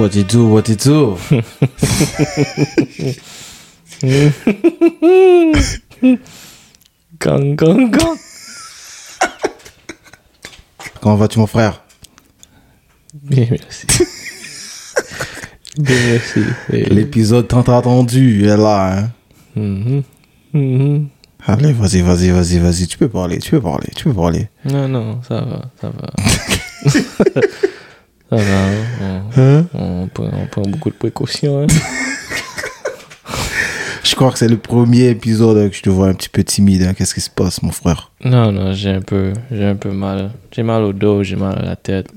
What you do, what you do. Gang, gang, gang. Comment vas-tu, mon frère? Bien, merci. Bien, merci. L'épisode tant attendu est là. Hein? Mhm. Mhm. Allez, vas-y, vas-y, vas-y, vas-y. Tu peux parler, tu peux parler, tu peux parler. Non, non, ça va, ça va. va, on, Hein on prend, on prend beaucoup de précautions. hein. Je crois que c'est le premier épisode que je te vois un petit peu timide. hein. Qu'est-ce qui se passe, mon frère? Non, non, j'ai un peu, j'ai un peu mal. J'ai mal au dos, j'ai mal à la tête.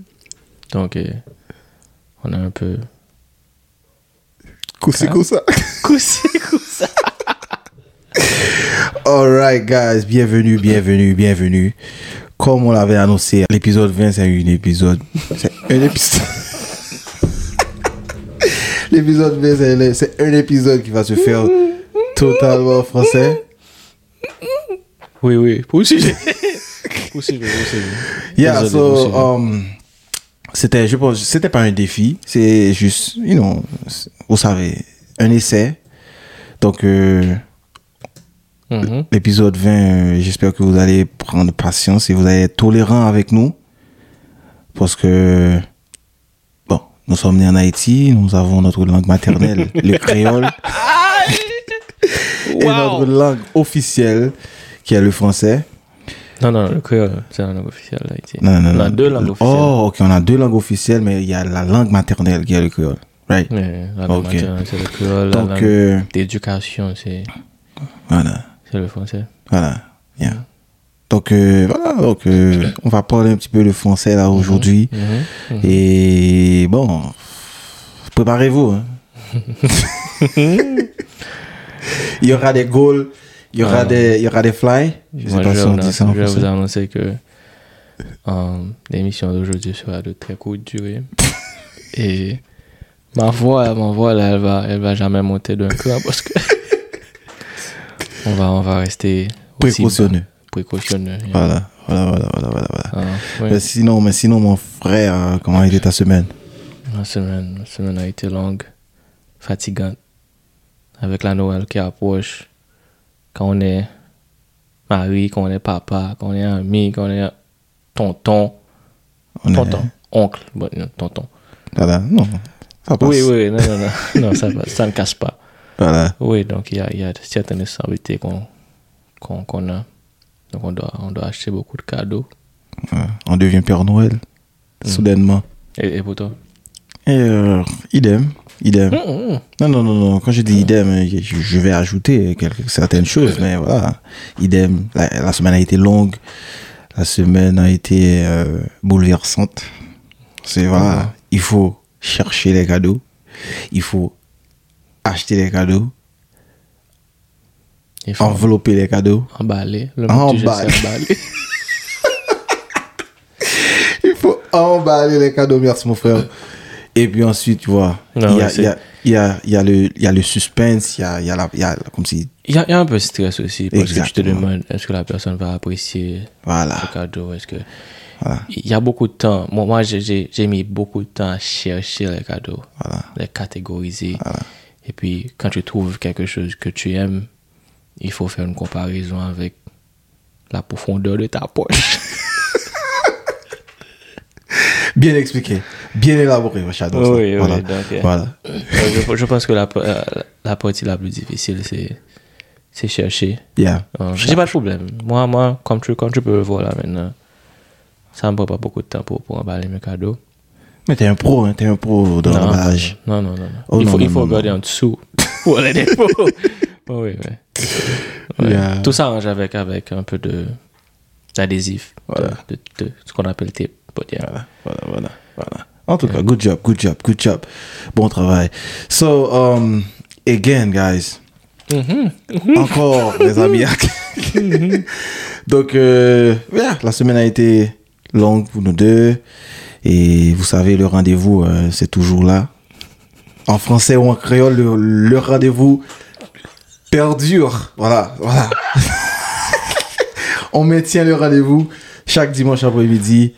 Donc, euh, on a un peu... C'est comme ça? Coussi, coussi. Alright, guys, bienvenue, bienvenue, bienvenue. Comme on l'avait annoncé, l'épisode 20, c'est un épisode. C'est un épisode. l'épisode 20, c'est un épisode qui va se faire totalement en français. Oui, oui, poursuivez. poursuivez, poursuivez. Yeah, Désolé, so, um, c'était, je pense, c'était pas un défi, c'est juste, you know, vous savez, un essai. Donc, euh, Mhm. l'épisode 20, euh, j'espère que vous allez prendre patience et vous allez être tolérant avec nous. Parce que, bon, nous sommes nés en Haïti, nous avons notre langue maternelle, le créole, et notre langue officielle, qui est le français. Non, non, le créole, c'est la langue officielle d'Haïti. Non, non, On a non. deux langues officielles. Oh, ok, on a deux langues officielles, mais il y a la langue maternelle qui est le créole. Right? Mais la langue maternelle, c'est le créole. Donc, la langue euh, d'éducation, c'est voilà. C'est le français. Voilà. Yeah. Donc, euh, voilà. Donc, euh, on va parler un petit peu le français là aujourd'hui. Mhm. Et bon, préparez-vous. hein. il y aura des goals, il y aura, des, il y aura des fly. Je sais Moi, pas je, si vais on vous dit ça en annoncer- je vais vous français. annoncer que l'émission d'aujourd'hui sera de très courte durée. Et ma voix, ma voix là, elle va, elle va jamais monter d'un cran parce que on va, on va rester Précautionneux. précautionneux. Voilà, voilà, voilà, voilà, voilà. voilà. Ah, oui. Mais sinon, mais sinon, mon frère, euh, comment a été ta semaine? La semaine, la semaine a été longue, fatigante. Avec la Noël qui approche, quand on est mari, quand on est papa, quand on est ami, quand on est tonton, On est- tonton, oncle, bon, non, tonton. Voilà, non, ça passe. Oui, oui, non, non, non, non ça, va, ça ne casse pas. Voilà. Oui, donc il y a, il y a certaines responsabilités qu'on qu'on a. Donc on doit, on doit acheter beaucoup de cadeaux. Ouais. On devient Père Noël, Mm. soudainement. Et, et pour toi? Et euh, idem, idem. Hum, hum. Non, non, non, non. Quand je dis idem, je, je vais ajouter quelques, certaines choses, mais voilà. Idem. La, la semaine a été longue. La semaine a été euh, bouleversante. C'est voilà. Il faut chercher les cadeaux. Il faut acheter les cadeaux. Envelopper les cadeaux. emballer. Le tu Emballer. emballer. Il faut emballer les cadeaux. Merci, mon frère. Et puis ensuite, tu vois, il y, a, le, il y a le suspense. Il y a, y a, la, y a comme si. Il y, a, il y a un peu de stress aussi parce que tu te Exactement. demandes est-ce que la personne va apprécier Voilà. le cadeau est-ce que Voilà. il y a beaucoup de temps moi, moi j'ai- mis beaucoup de temps à chercher les cadeaux Voilà. les catégoriser et puis quand tu trouves quelque chose que tu aimes il faut faire une comparaison avec la profondeur de ta poche Bien expliqué. Bien élaboré, chat. Oui, oui, voilà. donc, euh, voilà. je, je pense que la, euh, la partie la plus difficile c'est c'est chercher Yeah. Euh, J'ai pas de problème. Moi, moi comme, tu, comme tu peux le voir là maintenant, ça me prend pas beaucoup de temps pour, pour emballer mes cadeaux. Mais t'es un pro, hein, t'es un pro dans non, l'emballage. non, non, non, non. Oh, il non, faut, il non, faut non, regarder en dessous pour les défauts. oui, oui. Ouais. Yeah. Tout ça arrange avec, avec un peu de d'adhésif, Voilà. de, de, de ce qu'on appelle tape. Voilà, voilà, voilà, voilà. En tout cas, good job, good job, good job. Bon travail. So, um, again, guys. Encore, les amis. Donc, euh, yeah, la semaine a été longue pour nous deux. Et vous savez, le rendez-vous, euh, c'est toujours là. En français ou en créole, le, rendez-vous perdure. Voilà, voilà. On maintient le rendez-vous chaque dimanche après-midi.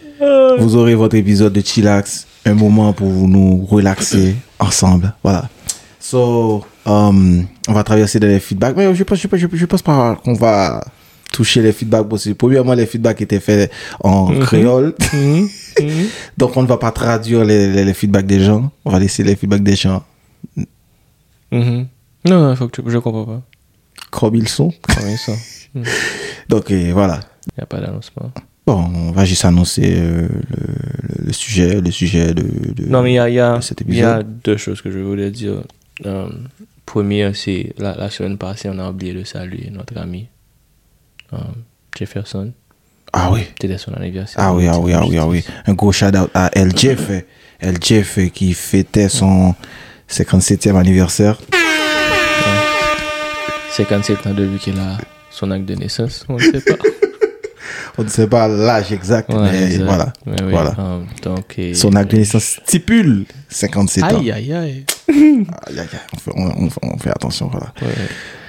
Vous aurez votre épisode de Chillax un moment pour nous relaxer ensemble. Voilà. So, um, on va traverser les feedbacks. Mais je pense, je, je pense pas qu'on va toucher les feedbacks possibles. Premièrement, les feedbacks étaient faits en créole. Mhm, mhm. Donc, on ne va pas traduire les, les, les feedbacks des gens. On va laisser les feedbacks des gens Mhm. Non, non, il faut que tu... Je comprends pas. comme ils sont. Comment ça Il Donc, voilà. n'y a pas d'annoncement. Bon, on va juste annoncer euh, le, le sujet, le sujet de, de- Non, mais il y a, il y, a, il y a deux choses que je voulais dire. Euh, première, c'est la, la semaine passée, on a oublié de saluer notre ami euh, Jefferson. Ah oui. C'était son anniversaire. Ah oui, ah oui, ah oui, ah oui. Un gros shout-out à LJF. LJF qui fêtait son 57e anniversaire. 57 ans depuis qu'il a son acte de naissance, on ne sait pas. On ne sait pas l'âge exact, Ouais, mais exact. voilà. Mais oui, Voilà. donc, et- Son acte de naissance stipule 57 ans. Aïe, aïe, aïe. Aïe, aïe, aïe. On, fait, on- on- on fait attention, voilà. Ouais.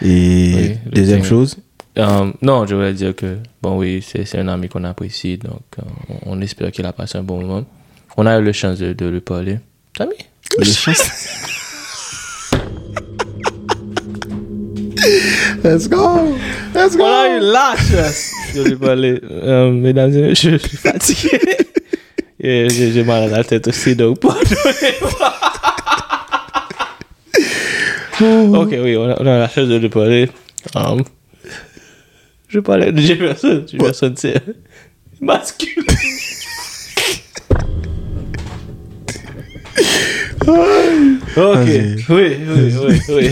Et Oui, deuxième chose, Euh, non, je voulais dire que, bon, oui, c'est un ami qu'on apprécie, donc euh, on, on espère qu'il a passé un bon moment. On a eu la chance de, de lui parler. Ami le chance. Let's go! Let's go! On a eu la chance de lui parler. Euh, mesdames et messieurs, je suis fatigué. Et j'ai mal à la tête aussi, donc pardonnez-moi. ok, oui, on a, on a la chance de lui parler. Um, je parlais de Jefferson. Jefferson, c'est masculin. ok, Vas-y. oui, oui, oui, oui.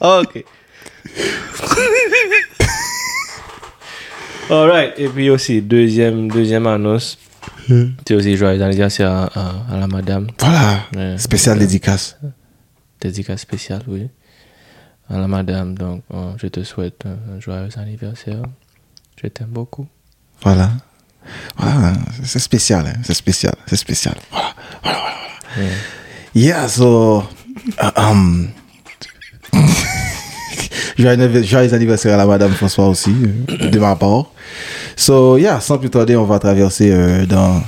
ok. Alright, et puis aussi, deuxième, deuxième annonce. C'est aussi joyeux anniversaire à, à, à la madame. Voilà. Ouais. Spécial dédicace. Dédicace spéciale, oui. À la madame, donc euh, je te souhaite un, joyeux anniversaire. Je t'aime beaucoup. Voilà. Voilà. C'est spécial, hein. C'est spécial. C'est spécial. Voilà. Voilà, voilà, voilà. Yeah, so. uh, um, joyeux, anniv- joyeux anniversaire à la Madame François aussi, euh, de ma part. So, yeah, sans plus tarder, on va traverser euh, dans,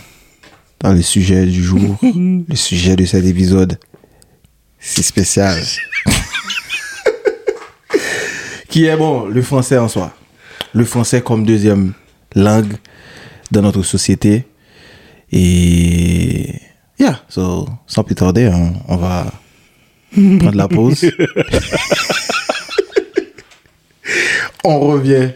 dans le sujet du jour, le sujet de cet épisode si spécial. Qui est bon, le français en soi. Le français comme deuxième langue dans notre société. Et yeah, so, sans plus tarder, on, on va prendre la pause. on revient.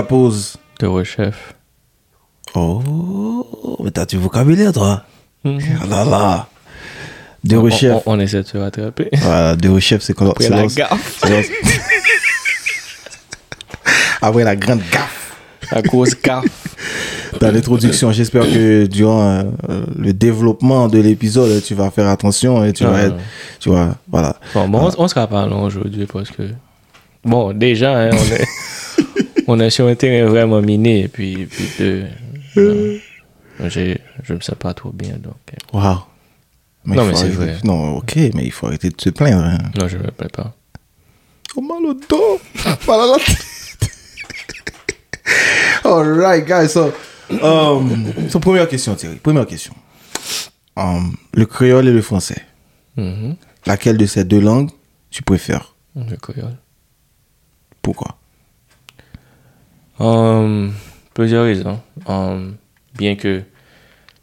La pause. De rechef. Oh, mais t'as du vocabulaire, toi. Ah là là. De On, rechef. on- on essaie de se rattraper. Voilà, de rechef, c'est quand Après la lance- gaffe. lance- Après la grande gaffe. La grosse gaffe. Dans l'introduction, j'espère que durant euh, le développement de l'épisode, tu vas faire attention et tu vas Ah. être, tu vois, voilà. Bon, bon on, on sera pas long aujourd'hui parce que. Bon, déjà, hein, on, est, on est sur un terrain vraiment miné. Et puis, puis deux, euh, je me sens pas trop bien. Donc, Waouh. Non, mais c'est vrai. Non, ok, mais il faut arrêter de se plaindre. Hein. non, je me plains pas. Oh, mal au dos. Mal à la tête. Alright, guys. So, um, so, première question, Thierry. Première question. Um, le créole et le français. Mhm. Laquelle de ces deux langues tu préfères? Le créole. Pourquoi? Um, plusieurs raisons. Um, bien que,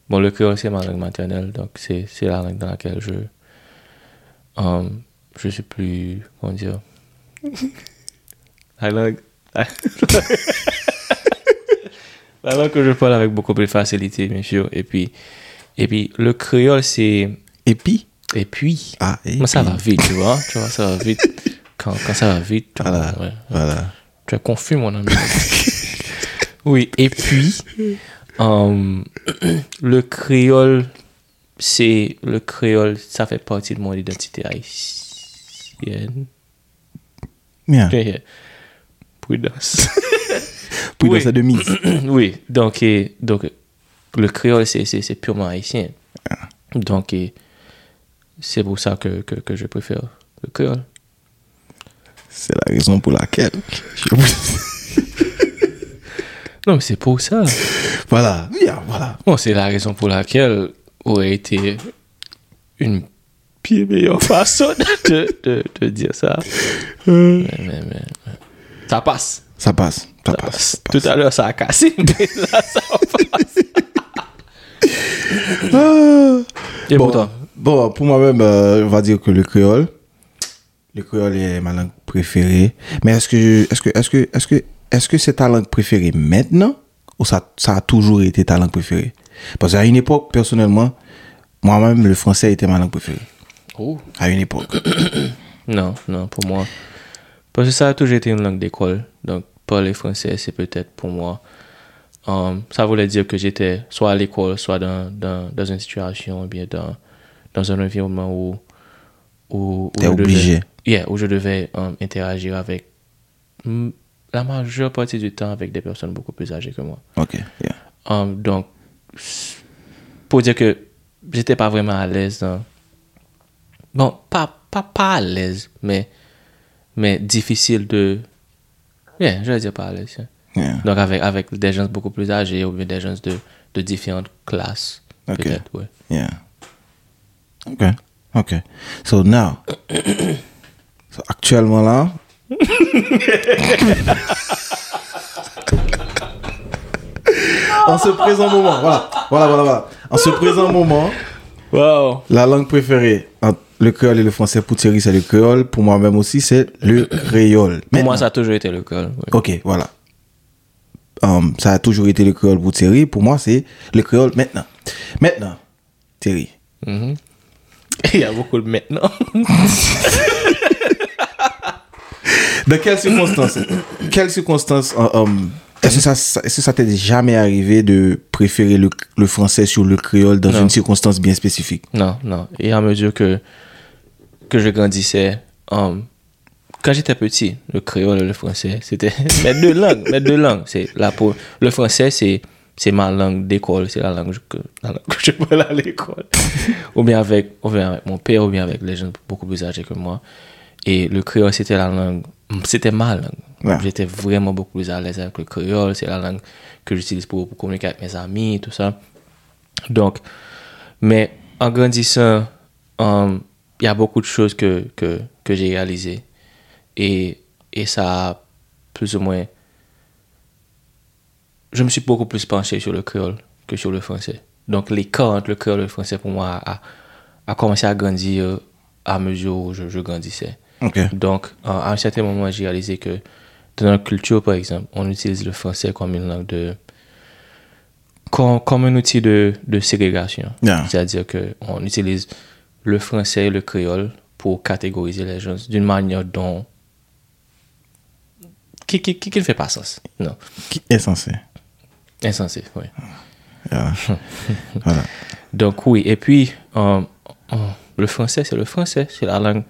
bon, le créole, c'est ma langue maternelle, donc c'est c'est la langue dans laquelle je, um, je suis plus, comment dire, la langue, la langue que je parle avec beaucoup plus de facilité, bien sûr. Et puis, et puis le créole, c'est, Et puis? Et puis, Ah, et moi, ça puis- va vite, tu vois. Tu vois, ça va vite. Quand, quand ça va vite, tu vois, Voilà. ouais. Voilà. Tu es confus, mon ami. oui, et puis, euh, le créole, c'est. Le créole, ça fait partie de mon identité haïtienne. Bien. Yeah. Prudence. Puis Oui. sa demi. oui, donc, et, donc le créole, c'est, purement haïtien. Donc, et, c'est pour ça que, que, que je préfère le créole. C'est la raison pour laquelle. je Non, mais c'est pour ça. voilà. Bien, voilà. Bon, c'est la raison pour laquelle aurait été une bien meilleure façon de, de, de dire ça. Mais, mais, mais, mais. Ça passe. Ça passe. Ça, Ça passe. passe. ça passe. Tout à l'heure, ça a cassé, mais là, ça passe. Ah. Et bon, pour bon, pour moi-même, euh, on va dire que le créole, le créole est ma langue préférée. Mais est-ce que, est-ce que, est-ce que, est-ce que, est-ce que c'est ta langue préférée maintenant ou ça, ça a toujours été ta langue préférée? Parce qu'à une époque, personnellement, moi-même, le français était ma langue préférée. Oh. À une époque. Non, non, pour moi. Parce que ça a toujours été une langue d'école. Donc, parler français, c'est peut-être pour moi. um, ça voulait dire que j'étais soit à l'école, soit dans, dans, dans une situation, ou bien dans, dans un environnement où. où, où T'es je devais- obligé. yeah, où je devais um, interagir avec. La majeure partie du temps avec des personnes beaucoup plus âgées que moi. Ok. yeah. Um, donc, pour dire que j'étais pas vraiment à l'aise dans... Bon, pas, pas, pas à l'aise, mais, mais difficile de... Yeah, je vais dire pas à l'aise. Yeah. Donc, avec, avec des gens beaucoup plus âgés ou bien des gens de, de différentes classes. Ok. Peut-être, ouais. Yeah. Okay. Okay. So now, so actuellement là, en ce présent moment, voilà, voilà, voilà, voilà. En ce présent moment, Wow! la langue préférée entre le créole et le français pour Thierry, c'est le créole. Pour moi-même aussi, c'est le créole. Pour moi, ça a toujours été le ouais. Ok, voilà. Um, ça a toujours été le créole pour Thierry. Pour moi, c'est le créole maintenant. Maintenant, Thierry. Mhm. Il y a beaucoup de maintenant. Dans quelles circonstances Quelles circonstances euh, um, Est-ce que ça, ça- est-ce que ça t'est jamais arrivé de préférer le, le français sur le créole dans Non. une circonstance bien spécifique? Non, non. Et à mesure que, que je grandissais, um, quand j'étais petit, le créole et le français, c'était mes deux langues. Mes deux langues. C'est la le français, c'est, c'est ma langue d'école. C'est la langue que, la langue que je parle à l'école. ou, bien avec, ou bien avec mon père, ou bien avec les gens beaucoup plus âgés que moi. Et le créole, c'était la langue, c'était ma langue. Ouais. J'étais vraiment beaucoup plus à l'aise avec le créole. C'est la langue que j'utilise pour, pour communiquer avec mes amis, tout ça. Donc, mais en grandissant, um, il y a beaucoup de choses que, que, que j'ai réalisées. Et, et ça a plus ou moins... Je me suis beaucoup plus penché sur le créole que sur le français. Donc l'écart entre le créole et le français, pour moi, a, a commencé à grandir à mesure où je, je grandissais. Ok. Donc, à un certain moment, j'ai réalisé que dans notre culture, par exemple, on utilise le français comme une langue de. comme, comme un outil de, de ségrégation. Yeah. C'est-à-dire qu'on utilise le français et le créole pour catégoriser les gens d'une manière dont. qui, qui, qui, qui ne fait pas sens. Non. Qui est censé Insensé, oui. Yeah. Voilà. Donc oui, et puis euh, euh, le français, c'est le français, c'est la langue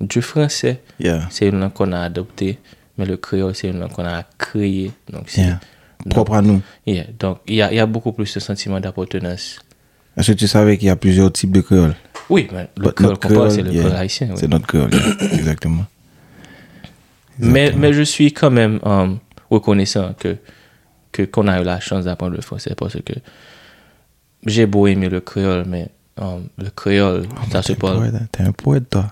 du français. Yeah. C'est une langue qu'on a adoptée, mais le créole, c'est une langue qu'on a créée. Donc, c'est- Yeah. Propre à nous. Yeah, donc il y a, il y a beaucoup plus de sentiment d'appartenance. Est-ce que tu savais qu'il y a plusieurs types de créole Oui, mais le But créole qu'on parle, c'est le créole haïtien. oui. C'est notre créole, exactement. Mais, mais je suis quand même euh, reconnaissant que que qu'on a eu la chance d'apprendre le français parce que j'ai beau aimer le créole, mais euh, le créole, ça se parle. hein. T'es un poète, toi.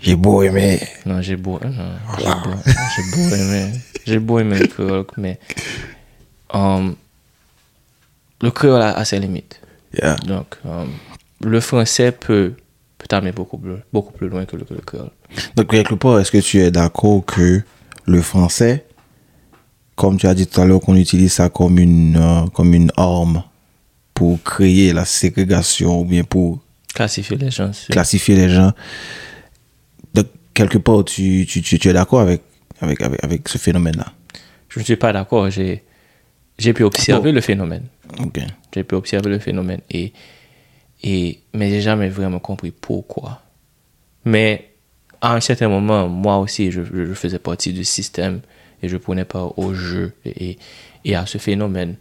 J'ai beau aimer. Non, j'ai beau, non, j'ai beau, aimer, j'ai beau aimer le créole, mais euh, le créole a, ses limites. Yeah. Donc, euh, le français peut, peut t'amener beaucoup plus, beaucoup plus loin que le, que le créole. Donc, quelque part, est-ce que tu es d'accord que le français, comme tu as dit tout à l'heure, qu'on utilise ça comme une, euh, comme une arme pour créer la ségrégation ou bien pour Classifier les gens. classifier les gens. Donc, quelque part, tu, tu, tu, tu es d'accord avec, avec, avec, avec ce phénomène-là? Je ne suis pas d'accord. J'ai, j'ai pu observer le phénomène. Ok. J'ai pu observer le phénomène. Et, et, mais j'ai jamais vraiment compris pourquoi. Mais à un certain moment, moi aussi, je, je faisais partie du système et je prenais part au jeu et, et, et à ce phénomène.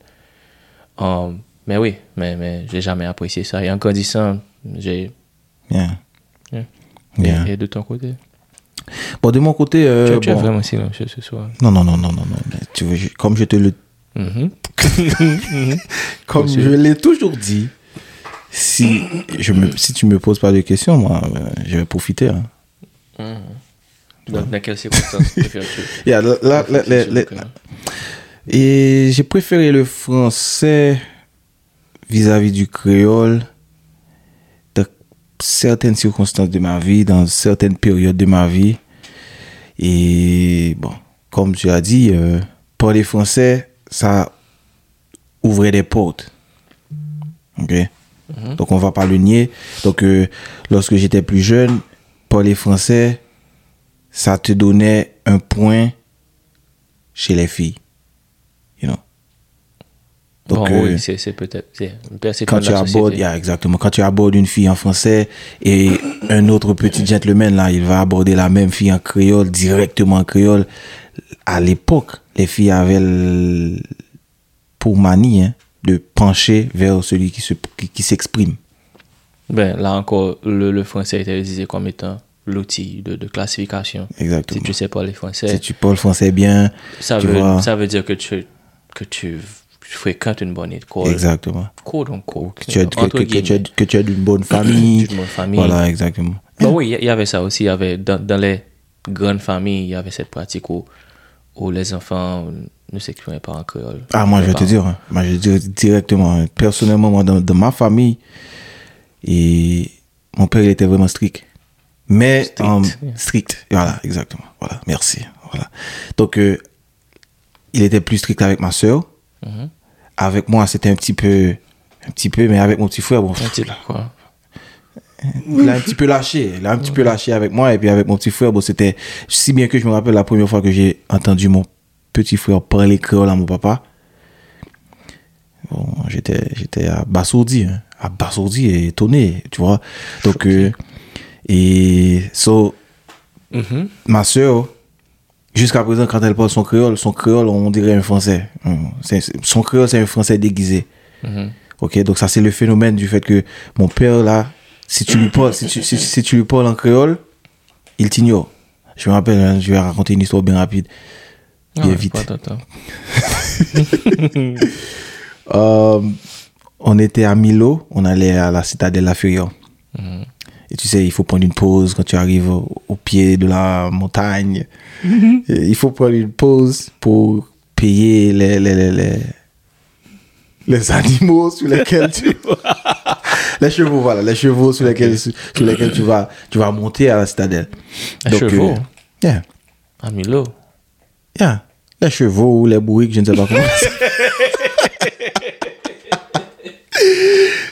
Um, mais oui, mais, mais j'ai jamais apprécié ça. Et en grandissant, j'ai. Bien. Yeah. Bien. Et, et de ton côté? Bon, de mon côté, euh, tu, tu es bon. vraiment silencieux ce soir. non, non, non, non, non, non. mais tu veux, je- comme je te le, Mhm. comme Monsieur. je l'ai toujours dit, si je me, si tu me poses pas de questions, moi, euh, je vais profiter. hein. Donc, dans quelles circonstances préfères-tu Yeah, la- la- la- Et j'ai préféré le français vis-à-vis du créole dans certaines circonstances de ma vie, dans certaines périodes de ma vie. Et bon, comme tu as dit, euh, parler français, ça ouvrait des portes. Ok? Donc on va pas le nier. Donc euh, lorsque j'étais plus jeune, parler français, ça te donnait un point chez les filles. Donc, bon, euh, oui, c'est peut-être quand tu abordes, yeah, exactement, quand tu abordes une fille en français et un autre petit gentleman là, il va aborder la même fille en créole, directement en créole. À l'époque, les filles avaient le- pour manie hein, de pencher vers celui qui se qui, qui s'exprime. Ben, là encore, le, le français est utilisé comme étant l'outil de, de classification. Exactement. Si tu sais parler français, Si tu parles français bien, ça, veut, vois. ça veut dire que tu, que tu fréquentes une bonne école. exactement. Quote unquote. Que tu, as, que, que- que tu as, que tu as d'une bonne famille. D'une bonne famille. Voilà, exactement. Bon, oui, il y- avait ça aussi. Y avait, dans, dans les grandes familles, il y avait cette pratique où, où les enfants ne s'exprimaient pas en créole. Ah, moi, je vais te dire, hein. moi, je vais te dire directement, hein. personnellement, moi, dans, dans ma famille, et mon père, il était vraiment strict. Mais, Strict, voilà, exactement, voilà, merci, voilà. Donc, euh, il était plus strict avec ma soeur. Mhm. Avec moi, c'était un petit peu, un petit peu, mais avec mon petit frère, bon, Un petit peu, quoi. il a un petit peu lâché, il a un petit peu lâché avec moi, et puis avec mon petit frère, bon, c'était, si bien que je me rappelle la première fois que j'ai entendu mon petit frère parler créole à mon papa, bon, j'étais, j'étais abasourdi, hein, abasourdi et étonné, tu vois. Donc, euh, et, so, Mhm. ma soeur, jusqu'à présent, quand elle parle son créole, son créole, on dirait un français. Hum, Son créole, c'est un français déguisé. Mhm. Ok, donc ça c'est le phénomène du fait que mon père là, si tu lui parles, si tu, si, si tu lui parles en créole, il t'ignore. Je me rappelle, hein, je vais raconter une histoire bien rapide. Ah Bien vite. Euh, on était à Milo, on allait à la citadelle La Fureur. Mhm. Et tu sais, il faut prendre une pause quand tu arrives au, au pied de la montagne. Et il faut prendre une pause pour payer les, les, les, les, les animaux sur lesquels tu les chevaux, voilà, les chevaux sur lesquels, sur, lesquels tu, vas, tu vas monter à la citadelle. Les chevaux? euh, yeah, À Milo. yeah. Les chevaux ou les bourriques, je ne sais pas comment.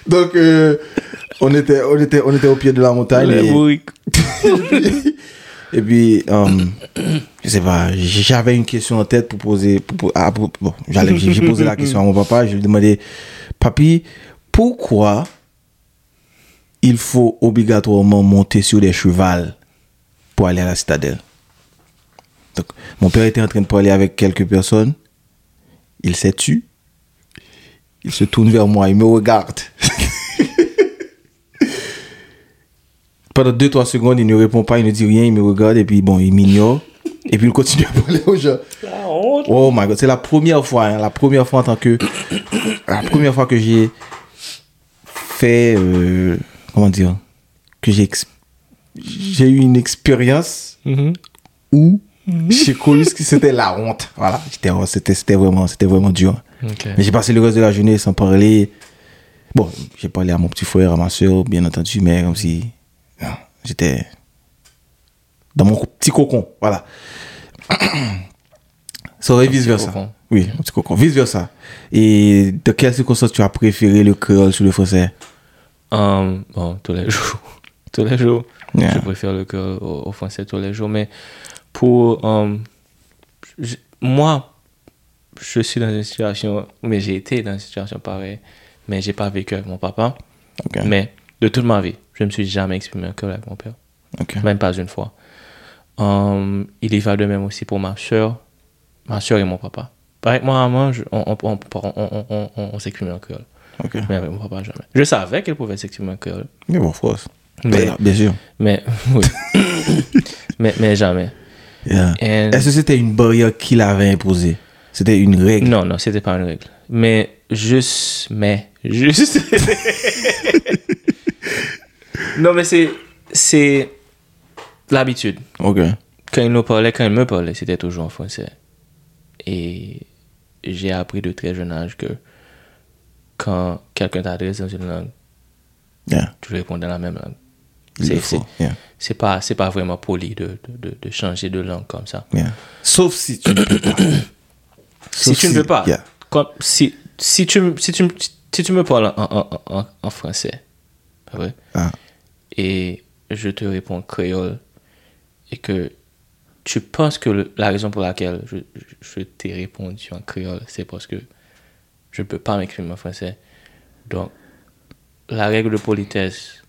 Donc, euh, on, était, on, était, on était au pied de la montagne. Et- puis, euh, je sais pas, j'avais une question en tête pour poser. Pour, pour- ah, pour- bon, j'allais- j'ai posé la question à mon papa. Je lui ai demandé, Papi, pourquoi il faut obligatoirement monter sur des chevals pour aller à la citadelle? Donc, mon père était en train de parler avec quelques personnes. Il s'est tu. Il se tourne vers moi, il me regarde. Pendant 2-3 secondes, il ne répond pas, il ne dit rien, il me regarde et puis bon, il m'ignore. Et puis il continue à parler aux gens. Oh my god, c'est la première fois, hein, la première fois en tant que. La première fois que j'ai fait. euh, comment dire Que j'ai. eu une expérience Mhm. où j'ai connu ce que c'était la honte. Voilà, oh, c'était c'était vraiment, c'était vraiment dur. Mais j'ai passé le reste de la journée sans parler. Bon, j'ai parlé à mon petit frère, à ma soeur, bien entendu, mais comme si j'étais dans mon petit cocon. Voilà. Ça aurait vice versa. cocon. Oui, mon petit cocon. Vice versa. Et de quelles circonstances tu as préféré le créole sur le français? Um, bon, tous les jours. tous les jours. Yeah. Je préfère le créole au, au français tous les jours. Mais pour. um, je- moi, je suis dans une situation. Mais j'ai été dans une situation pareille. Mais j'ai pas vécu avec mon papa. Mais de toute ma vie, je ne me suis jamais exprimé en créole avec mon père. Même pas une fois. Um, il y va de même aussi pour ma soeur. Ma soeur et mon papa. Avec moi, je- on, on, s'exprimait en créole. Mais avec mon papa, jamais. Je savais qu'elle pouvait s'exprimer en créole. Mais bon, course. Mais, Bien, bien sûr. mais, oui. mais, mais jamais. Yeah. And- Est-ce que c'était une barrière qu'il avait imposée? C'était une règle? Non, non, c'était pas une règle. Mais juste, mais, juste. non, mais c'est, c'est l'habitude. Ok. Quand il nous parlait, quand il me parlait, c'était toujours en français. Et j'ai appris de très jeune âge que quand quelqu'un t'adresse dans une langue, Yeah. tu réponds dans la même langue. C'est. Yeah. pas, c'est pas vraiment poli de, de, de, de changer de langue comme ça. Yeah. Sauf si tu ne peux pas. si tu ne veux pas, comme, si, si, tu, me- si, tu, me- si tu me parles en, en, en, en français, pas vrai? Ah. Et je te réponds créole, et que tu penses que le- la raison pour laquelle je, je, je t'ai répondu en créole, c'est parce que je ne peux pas m'exprimer en français. Donc, la règle de politesse,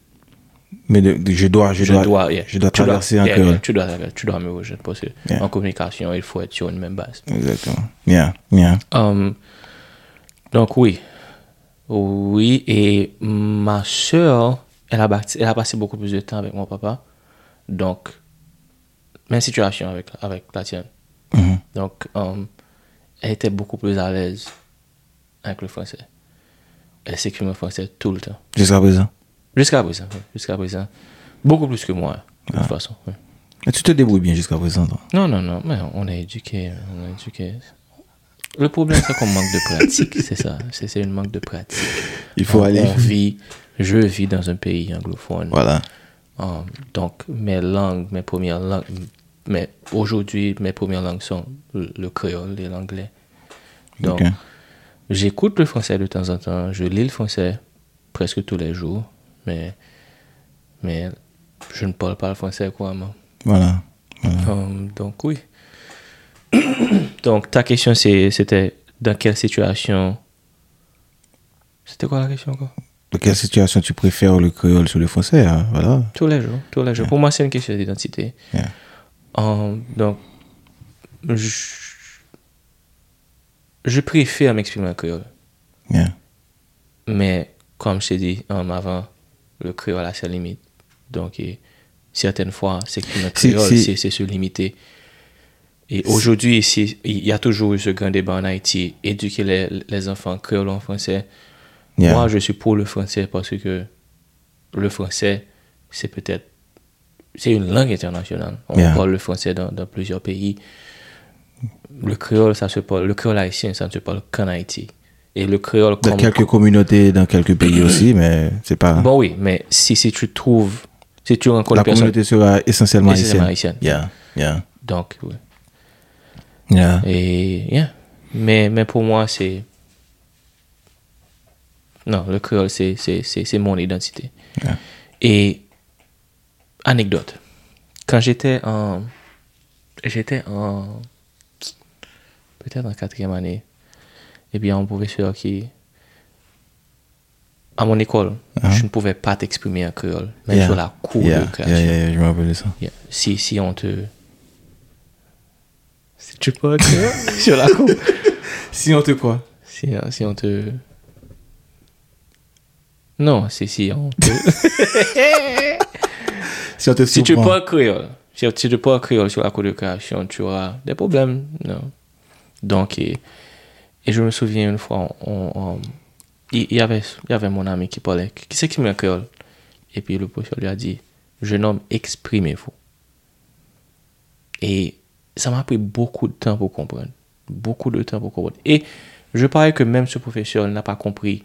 Mais de- de- je dois, je, je dois, dois, yeah, je dois tu traverser un yeah, créole. yeah, tu, dois, tu dois me rejoindre parce que en communication, il faut être sur une même base. Exactement. Yeah. Yeah. Um, donc oui. Oui, et ma soeur, elle a, bâti- elle a passé beaucoup plus de temps avec mon papa. Donc, même situation avec, avec la tienne. Mhm. Donc, um, elle était beaucoup plus à l'aise avec le français. Elle s'exprime en français tout le temps. Jusqu'à présent? Jusqu'à présent, oui, jusqu'à présent. Beaucoup plus que moi, de toute façon. oui. Mais tu te débrouilles bien jusqu'à présent. toi. Non, non, non, mais on est éduqué, on est éduqué. Le problème, c'est qu'on manque de pratique, c'est ça. C'est c'est une manque de pratique. Il faut On- aller. On vit, je vis dans un pays anglophone. Voilà. Um, donc, mes langues, mes premières langues, mais aujourd'hui, mes premières langues sont le, le créole et l'anglais. Donc, j'écoute le français de temps en temps, je lis le français presque tous les jours, mais, mais je ne parle pas le français couramment. Voilà. Um, donc oui. donc ta question c'était dans quelle situation C'était quoi la question encore? Dans quelle situation tu préfères le créole sur le français hein? Voilà. Tous les jours, tous les jours. Pour moi c'est une question d'identité. Yeah. Um, donc je, je préfère m'exprimer en créole, Yeah. mais comme je t'ai dit um, avant, le créole a ses limites. Donc et, certaines fois s'exprimer en Si- créole c'est c'est se limiter. Et aujourd'hui, ici, il y a toujours eu ce grand débat en Haïti, éduquer les, les enfants créoles en français. Yeah. Moi, je suis pour le français parce que le français, c'est peut-être, c'est une langue internationale. On Yeah. parle le français dans, dans plusieurs pays. Le créole, ça se parle, le créole haïtien, ça ne se parle qu'en Haïti. Et le créole, Dans comme, quelques communautés, dans quelques pays aussi, mais c'est pas. bon oui, mais si, si tu trouves, si tu rencontres la personne, communauté sera essentiellement Essentiellement haïtienne. haïtienne. Yeah. Yeah. donc, oui. Yeah. Et mais, mais pour moi, c'est. Non, le créole, c'est, c'est, c'est, c'est mon identité. Yeah. Et anecdote. Quand j'étais en. J'étais en. Peut-être en quatrième année. Et bien, un professeur qui. À mon école, je ne pouvais pas t'exprimer en créole, même. Yeah. sur la cour Yeah. de Yeah, création. yeah, yeah, je me rappelle de ça. Yeah. Si, si on te. Si tu peux sur la cour. Si on te quoi Si, si on te. Non, c'est si on te. Si on te si tu parles créole, si, tu parles créole sur la cour de création, tu auras des problèmes. Non. Donc, et, et je me souviens une fois, il, il y avait, il y avait mon ami qui parlait, qui s'exprimait en créole. Et puis le professeur lui a dit Jeune homme, exprimez-vous. Et ça m'a pris beaucoup de temps pour comprendre. Beaucoup de temps pour comprendre. Et je parie que même ce professeur n'a pas compris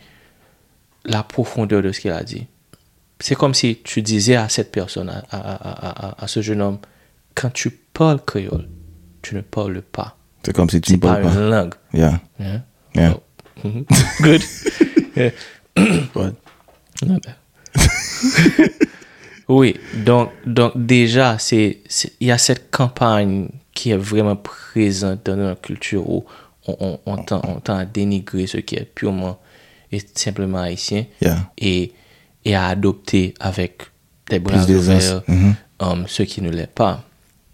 la profondeur de ce qu'il a dit. C'est comme si tu disais à cette personne, à, à- à- à- à ce jeune homme, quand tu parles créole, tu ne parles pas. C'est comme si tu C'est ne pas parles pas. une langue. Yeah. Hein? Yeah. Oh. Mhm. Good. Yeah. Oui, donc, donc déjà, c'est, c'est- il y a cette campagne qui est vraiment présente dans notre culture où on, on, on tend, on tend à dénigrer ce qui est purement est simplement haïtien yeah. et, et, à adopter avec des bras ouverts mm -hmm. um, ceux qui ne l'est pas.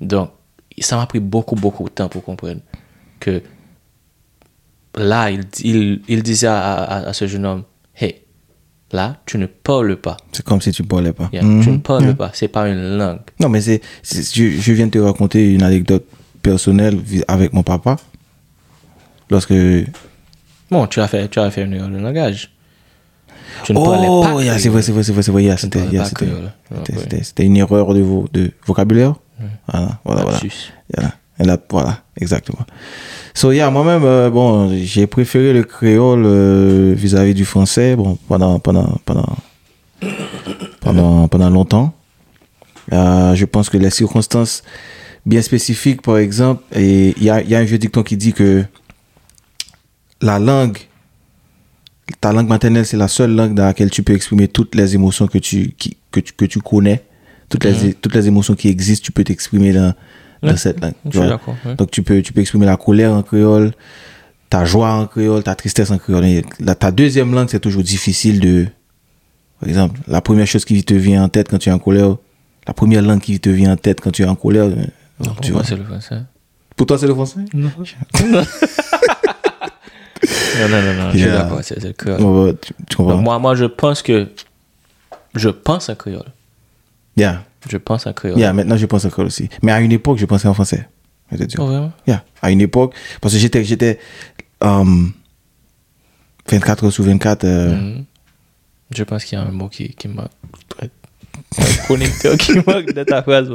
Donc, ça m'a pris beaucoup, beaucoup de temps pour comprendre que là, il, il, il disait à, à, à, ce jeune homme, hey, là, tu ne parles pas. C'est comme si tu ne parlais pas. Yeah, mm -hmm. Tu ne mm-hmm. parles yeah. pas, c'est pas une langue. Non, mais c'est, je, je viens de te raconter une anecdote personnelle avec mon papa lorsque Bon, tu as fait, tu as fait une de langage. Tu ne parlais pas. Oh, yeah, c'est vrai, c'est vrai, c'est vrai, c'est vrai. yeah, c'était, yeah, c'était, c'était- Ouais. c'était- c'était une erreur de, vo- de vocabulaire. Voilà, voilà, voilà. Lapsus. Voilà. Là, voilà, exactement. So, yeah, moi-même, euh, bon, j'ai préféré le créole euh, vis-à-vis du français, bon, pendant, pendant, pendant, pendant, pendant longtemps. Euh, je pense que les circonstances bien spécifiques, par exemple, il y a, il y a un vieux dicton qui dit que la langue, ta langue maternelle, c'est la seule langue dans laquelle tu peux exprimer toutes les émotions que tu, qui- que tu, que tu connais. Toutes les, toutes les émotions qui existent, tu peux t'exprimer dans, dans cette langue. je tu suis vois. Donc, tu peux, tu peux exprimer la colère en créole, ta joie en créole, ta tristesse en créole. Et la- ta deuxième langue, c'est toujours difficile de. Par exemple, la première chose qui te vient en tête quand tu es en colère, la première langue qui te vient en tête quand tu es en colère, euh, Non, tu pour vois. c'est le français. Pour toi, c'est le français? Non. non, non, non, non, je suis Yeah. d'accord, c'est le créole. Bon, tu, tu comprends Donc, moi, moi, je pense que. Je pense à créole. Yeah. Je pense à créole. Yeah, maintenant, je pense en créole aussi. Mais à une époque, je pensais en français. Je te. Oh, vraiment? Yeah. À une époque, parce que j'étais, j'étais, um, 24 heures sur 24, euh, Mhm. Je pense qu'il y a un mot qui, qui connecteur qui manque de ta phrase.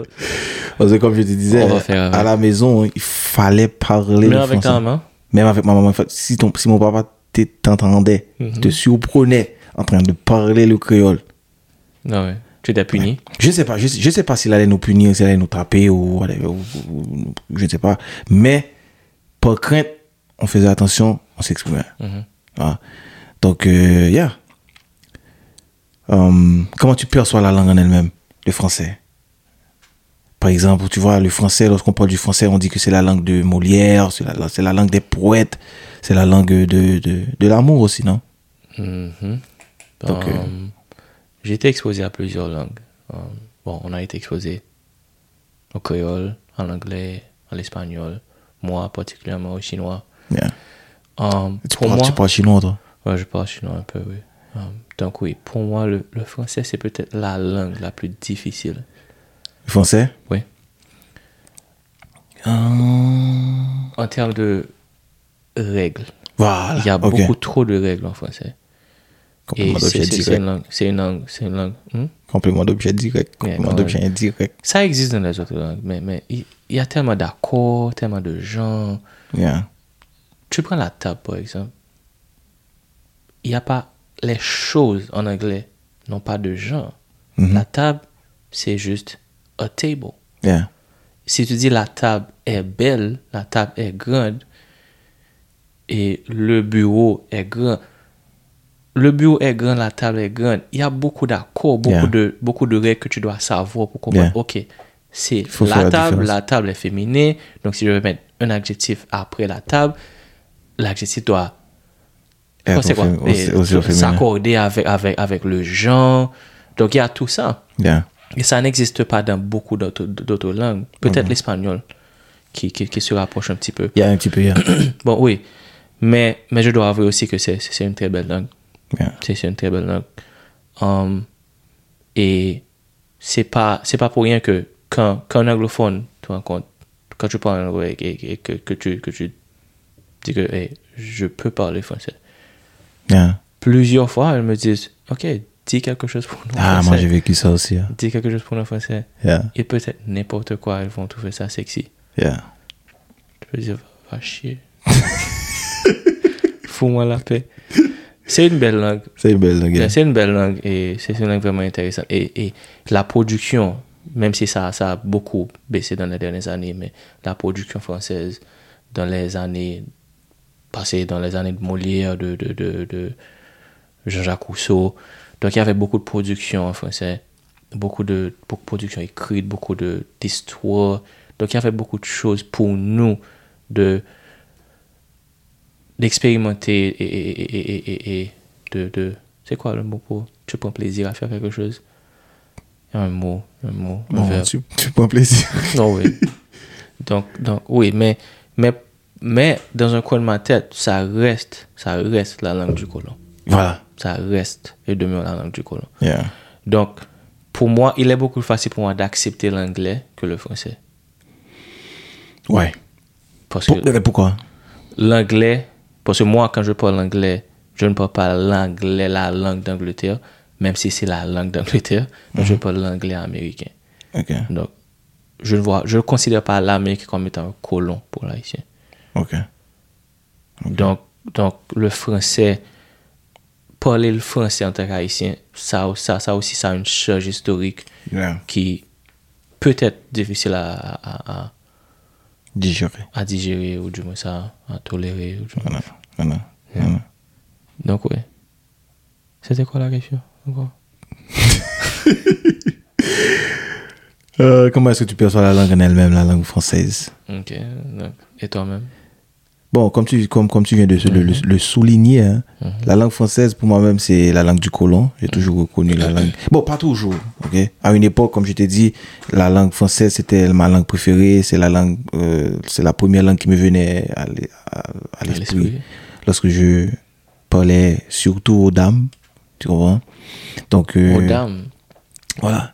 parce que comme je te disais, à la maison, il fallait parler Mais avec français. ta maman. Même avec ma maman, si, ton, si mon papa t'entendait, Mhm. te surprenait en train de parler le créole, Non, ouais. Tu étais puni? je sais pas, je, je sais pas s'il allait nous punir, s'il allait nous taper ou, je ne sais pas. Mais, par crainte, on faisait attention, on s'exprimait. Mhm. Voilà. Donc, euh, yeah. Hum, comment tu perçois la langue en elle-même, le français? Par exemple, tu vois, le français, lorsqu'on parle du français, on dit que c'est la langue de Molière, c'est la, langue des poètes, c'est la langue de, de, de l'amour aussi, non? Mhm. Donc, euh, Um, J'ai été exposé à plusieurs langues. Um, bon, on a été exposé au créole, en anglais, en espagnol. Moi, particulièrement au chinois. Yeah. Um, Tu, pour parles, moi, tu parles chinois, toi? Ouais, je parle chinois un peu, oui. Donc oui, pour moi, le, le français, c'est peut-être la langue la plus difficile. Français Oui. Hum, En termes de règles, Voilà. il y a beaucoup trop de règles en français. Complément c'est d'objet direct. une langue, c'est une langue, c'est une langue. hmm? Complément d'objet direct. Complément d'objet indirect. Ça existe dans les autres langues, mais mais il il y, a tellement d'accords, tellement de gens. Yeah. Tu prends la table, par exemple. Il n'y a pas. Les choses en anglais n'ont pas de genre. Mhm. La table, c'est juste a table. Yeah. Si tu dis la table est belle, la table est grande, et le bureau est grand, le bureau est grand, la table est grande, il y a beaucoup d'accords, beaucoup, yeah. de, beaucoup de règles que tu dois savoir pour comprendre, yeah. ok, c'est la table, la, la table est féminine, donc si je veux mettre un adjectif après la table, l'adjectif doit s'accorder avec, avec, avec le genre, donc il y a tout ça. Yeah. Et ça n'existe pas dans beaucoup d'autres langues. Peut-être Mhm. l'espagnol qui, qui, qui se rapproche un petit peu. Il y a un petit peu, yeah. Bon, oui. Mais, mais je dois avouer aussi que c'est une très belle langue. Yeah. C'est une très belle langue. Um, et c'est pas, pas pour rien que quand, quand un anglophone te rencontre, quand tu parles anglais et, et que, que, tu, que tu dis que hey, je peux parler français, Yeah. plusieurs fois, elles me disent Ok, dis quelque chose pour nous. Ah, français. moi j'ai vécu ça aussi. hein. Dis quelque chose pour nous français. Yeah. Et peut-être n'importe quoi, elles vont trouver ça sexy. Yeah. Je peux dire, va chier. Fous-moi la paix. C'est une belle langue. C'est une belle langue. yeah. C'est une belle langue et c'est une langue vraiment intéressante. Et, et la production, même si ça, ça a beaucoup baissé dans les dernières années, mais la production française dans les années passées, dans les années de Molière, de, de, de, de Jean-Jacques Rousseau, Donc, il y avait beaucoup de production en français, beaucoup de, beaucoup de production écrite, beaucoup d'histoires. Donc, il y avait beaucoup de choses pour nous de d'expérimenter et, et, et, et, et- et de, de... C'est quoi le mot pour... Tu prends plaisir à faire quelque chose? Un mot, un mot, un Bon, tu, tu prends plaisir. Oh oui. donc, donc, oui, mais, mais, mais dans un coin de ma tête, ça reste, ça reste la langue du colon. Voilà. Ça reste et demeure la langue du colon. Yeah. Donc, pour moi, il est beaucoup plus facile pour moi d'accepter l'anglais que le français. Ouais. Parce Pour- que mais pourquoi? l'anglais, parce que moi, quand je parle anglais, je ne parle pas l'anglais, la langue d'Angleterre, même si c'est la langue d'Angleterre, je parle l'anglais américain. Donc, je ne vois, je considère pas l'Amérique comme étant un colon pour l'haïtien. Ok. Donc, donc, le français, parler le français en tant qu'haïtien, ça, ça, ça aussi, ça a une charge historique yeah. qui peut être difficile à, à, à, digérer. À digérer, ou du moins ça, à tolérer. Ou du moins. Voilà. Voilà. Yeah. Donc, ouais. C'était quoi la question encore euh, Comment est-ce que tu perçois la langue en elle-même, la langue française Ok, donc, et toi-même Bon, comme tu, comme, comme tu viens de se- le, le- le souligner, hein, la langue française, pour moi-même, c'est la langue du colon. J'ai toujours reconnu la langue. Bon, pas toujours, ok? À une époque, comme je t'ai dit, la langue française, c'était ma langue préférée. C'est la langue, euh, c'est la première langue qui me venait à, l'e- à- à À l'esprit lorsque je parlais surtout aux dames. Tu comprends? Donc, euh, Aux dames? voilà.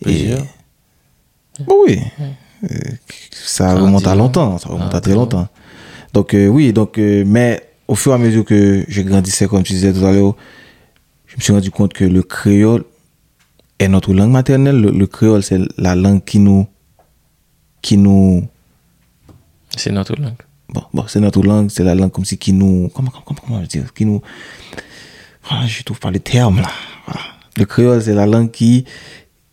Et, Plusieurs. Bon, oui. Euh, ça remonte à long. longtemps. Ça remonte Ah, à très longtemps. Donc, euh, oui, donc, euh, mais au fur et à mesure que je grandissais, comme tu disais tout à l'heure, je me suis rendu compte que le créole est notre langue maternelle. Le, le créole, c'est la langue qui nous. qui nous. C'est notre langue. Bon, bon c'est notre langue, c'est la langue comme si qui nous. Comment, comment, comment dire Qui nous. Voilà, je trouve pas le terme là. Voilà. Le créole, c'est la langue qui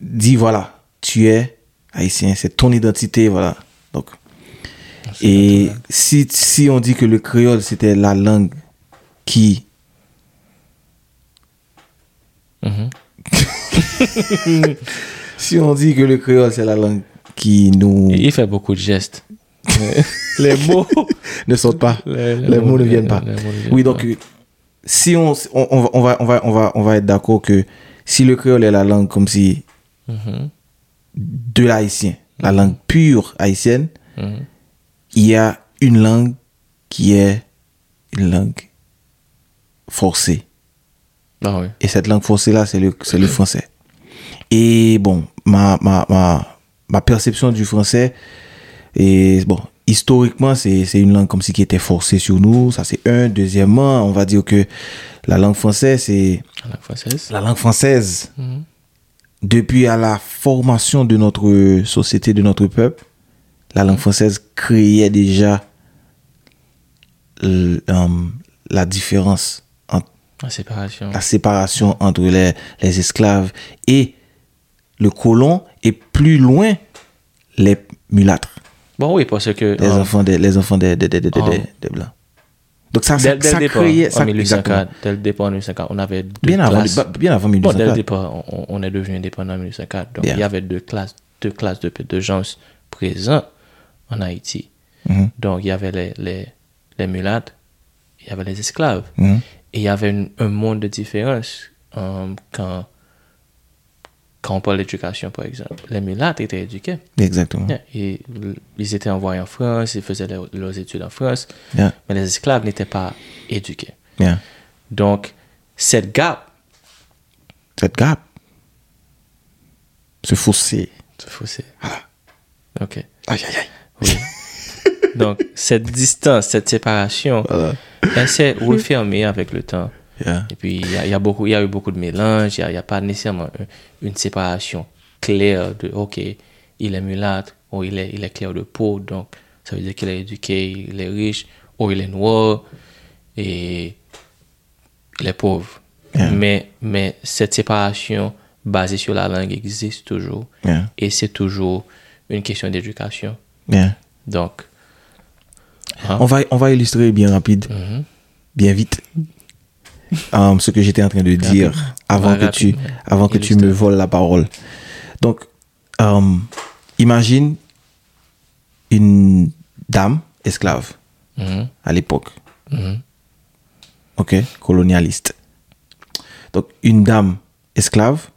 dit voilà, tu es haïtien, c'est ton identité, voilà. Donc, et si, si on dit que le créole, c'était la langue qui. Mhm. Si on dit que le créole, c'est la langue qui nous. Il fait beaucoup de gestes. les mots. ne sautent pas. Les, Les mots ne viennent pas. les viennent Oui, pas. donc, euh, si on, on, on va, on, va, on, va, on, va, être d'accord que si le créole est la langue comme si Mhm. de l'haïtien, la langue pure haïtienne, Mhm. Il y a une langue qui est une langue forcée. Ah oui. Et cette langue forcée-là, c'est le, le français. Et bon, ma, ma, ma, ma perception du français, et bon, historiquement, c'est, c'est une langue comme si qui était forcée sur nous. Ça, c'est un. Deuxièmement, on va dire que la langue française, c'est La langue française. la langue française. Mhm. Depuis à la formation de notre société, de notre peuple, la langue française créait déjà l- euh, la différence entre La séparation. la séparation entre les, les esclaves et le colon et plus loin les mulâtres, Bon, oui, parce que. les enfants des, les enfants des, des, des, des, des- des- des blancs. Donc ça, ça, ça le créait... Ça, en 1804, exactement. dès le départ en 1804, on avait deux bien, avant, classes. bien avant Bon, dès le 1804. départ, on, on est devenu indépendant en 1804. Donc, Bien. il y avait deux classes, deux classes de, de gens présents en Haïti. Mhm, Donc, il y avait les, les, les mulâtres, il y avait les esclaves. mhm. Et il y avait une- un monde de différence euh, quand, quand on parle d'éducation, par exemple. Les mulâtres étaient éduqués. Exactement. Yeah, et l- ils étaient envoyés en France, ils faisaient leurs- leurs études en France, Yeah, mais les esclaves n'étaient pas éduqués. yeah. Donc, cette gap, Cette gap, ce fossé. ce fossé. Ok. Aïe, aïe, aïe. Oui. Donc, cette distance, cette séparation, voilà. elle s'est refermée avec le temps. Yeah. Et puis, il y a, y, a y a, eu beaucoup de mélange, il n'y a, a, pas nécessairement une, une, séparation claire de, ok, il est mulâtre, ou il est, il est clair de peau, donc ça veut dire qu'il est éduqué, il est riche, ou il est noir, et il est pauvre. Yeah. Mais, mais cette séparation basée sur la langue existe toujours, yeah. et c'est toujours une question d'éducation. Yeah. Donc, hein, On va, on va illustrer bien rapide, mhm, bien vite. euh, ce que j'étais en train de dire avant que tu, avant que tu me voles la parole. Donc, euh, imagine une dame esclave Mhm, à l'époque, mhm, ok, colonialiste. Donc, une dame esclave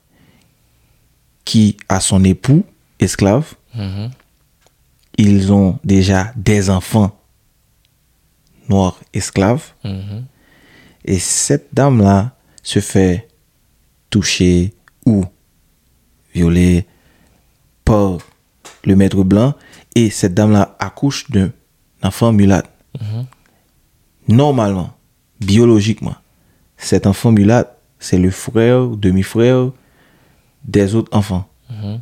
qui a son époux esclave. Ils ont déjà des enfants noirs esclaves, Mhm. et cette dame-là se fait toucher ou violer par le maître blanc, et cette dame-là accouche d'un enfant mulâtre. Mhm. Normalement, biologiquement, cet enfant mulâtre, c'est le frère, demi-frère des autres enfants. Mhm.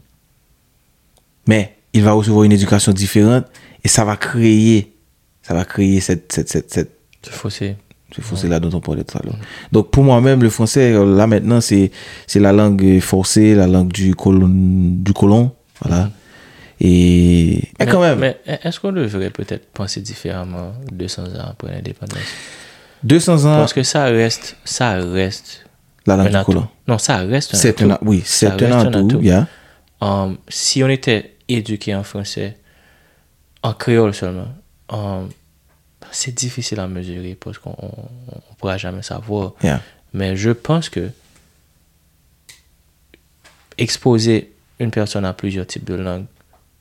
Mais il va recevoir une éducation différente et ça va créer, ça va créer cette, cette, cette, cette Ce fossé. ce fossé là dont on parlait tout à l'heure. Donc pour moi-même, le français, euh, là maintenant, c'est, c'est la langue forcée, la langue du colon, du colon, voilà. Et, mais quand même, Mais est-ce qu'on devrait peut-être penser différemment 200 ans après l'indépendance? 200 ans, Parce que ça reste, ça reste la langue du colon. Non, ça reste un C'est atout. oui, c'est un atout. yeah. Um, si on était éduqué en français, en créole seulement, um, c'est difficile à mesurer parce qu'on ne pourra jamais savoir. Yeah. Mais je pense que exposer une personne à plusieurs types de langues,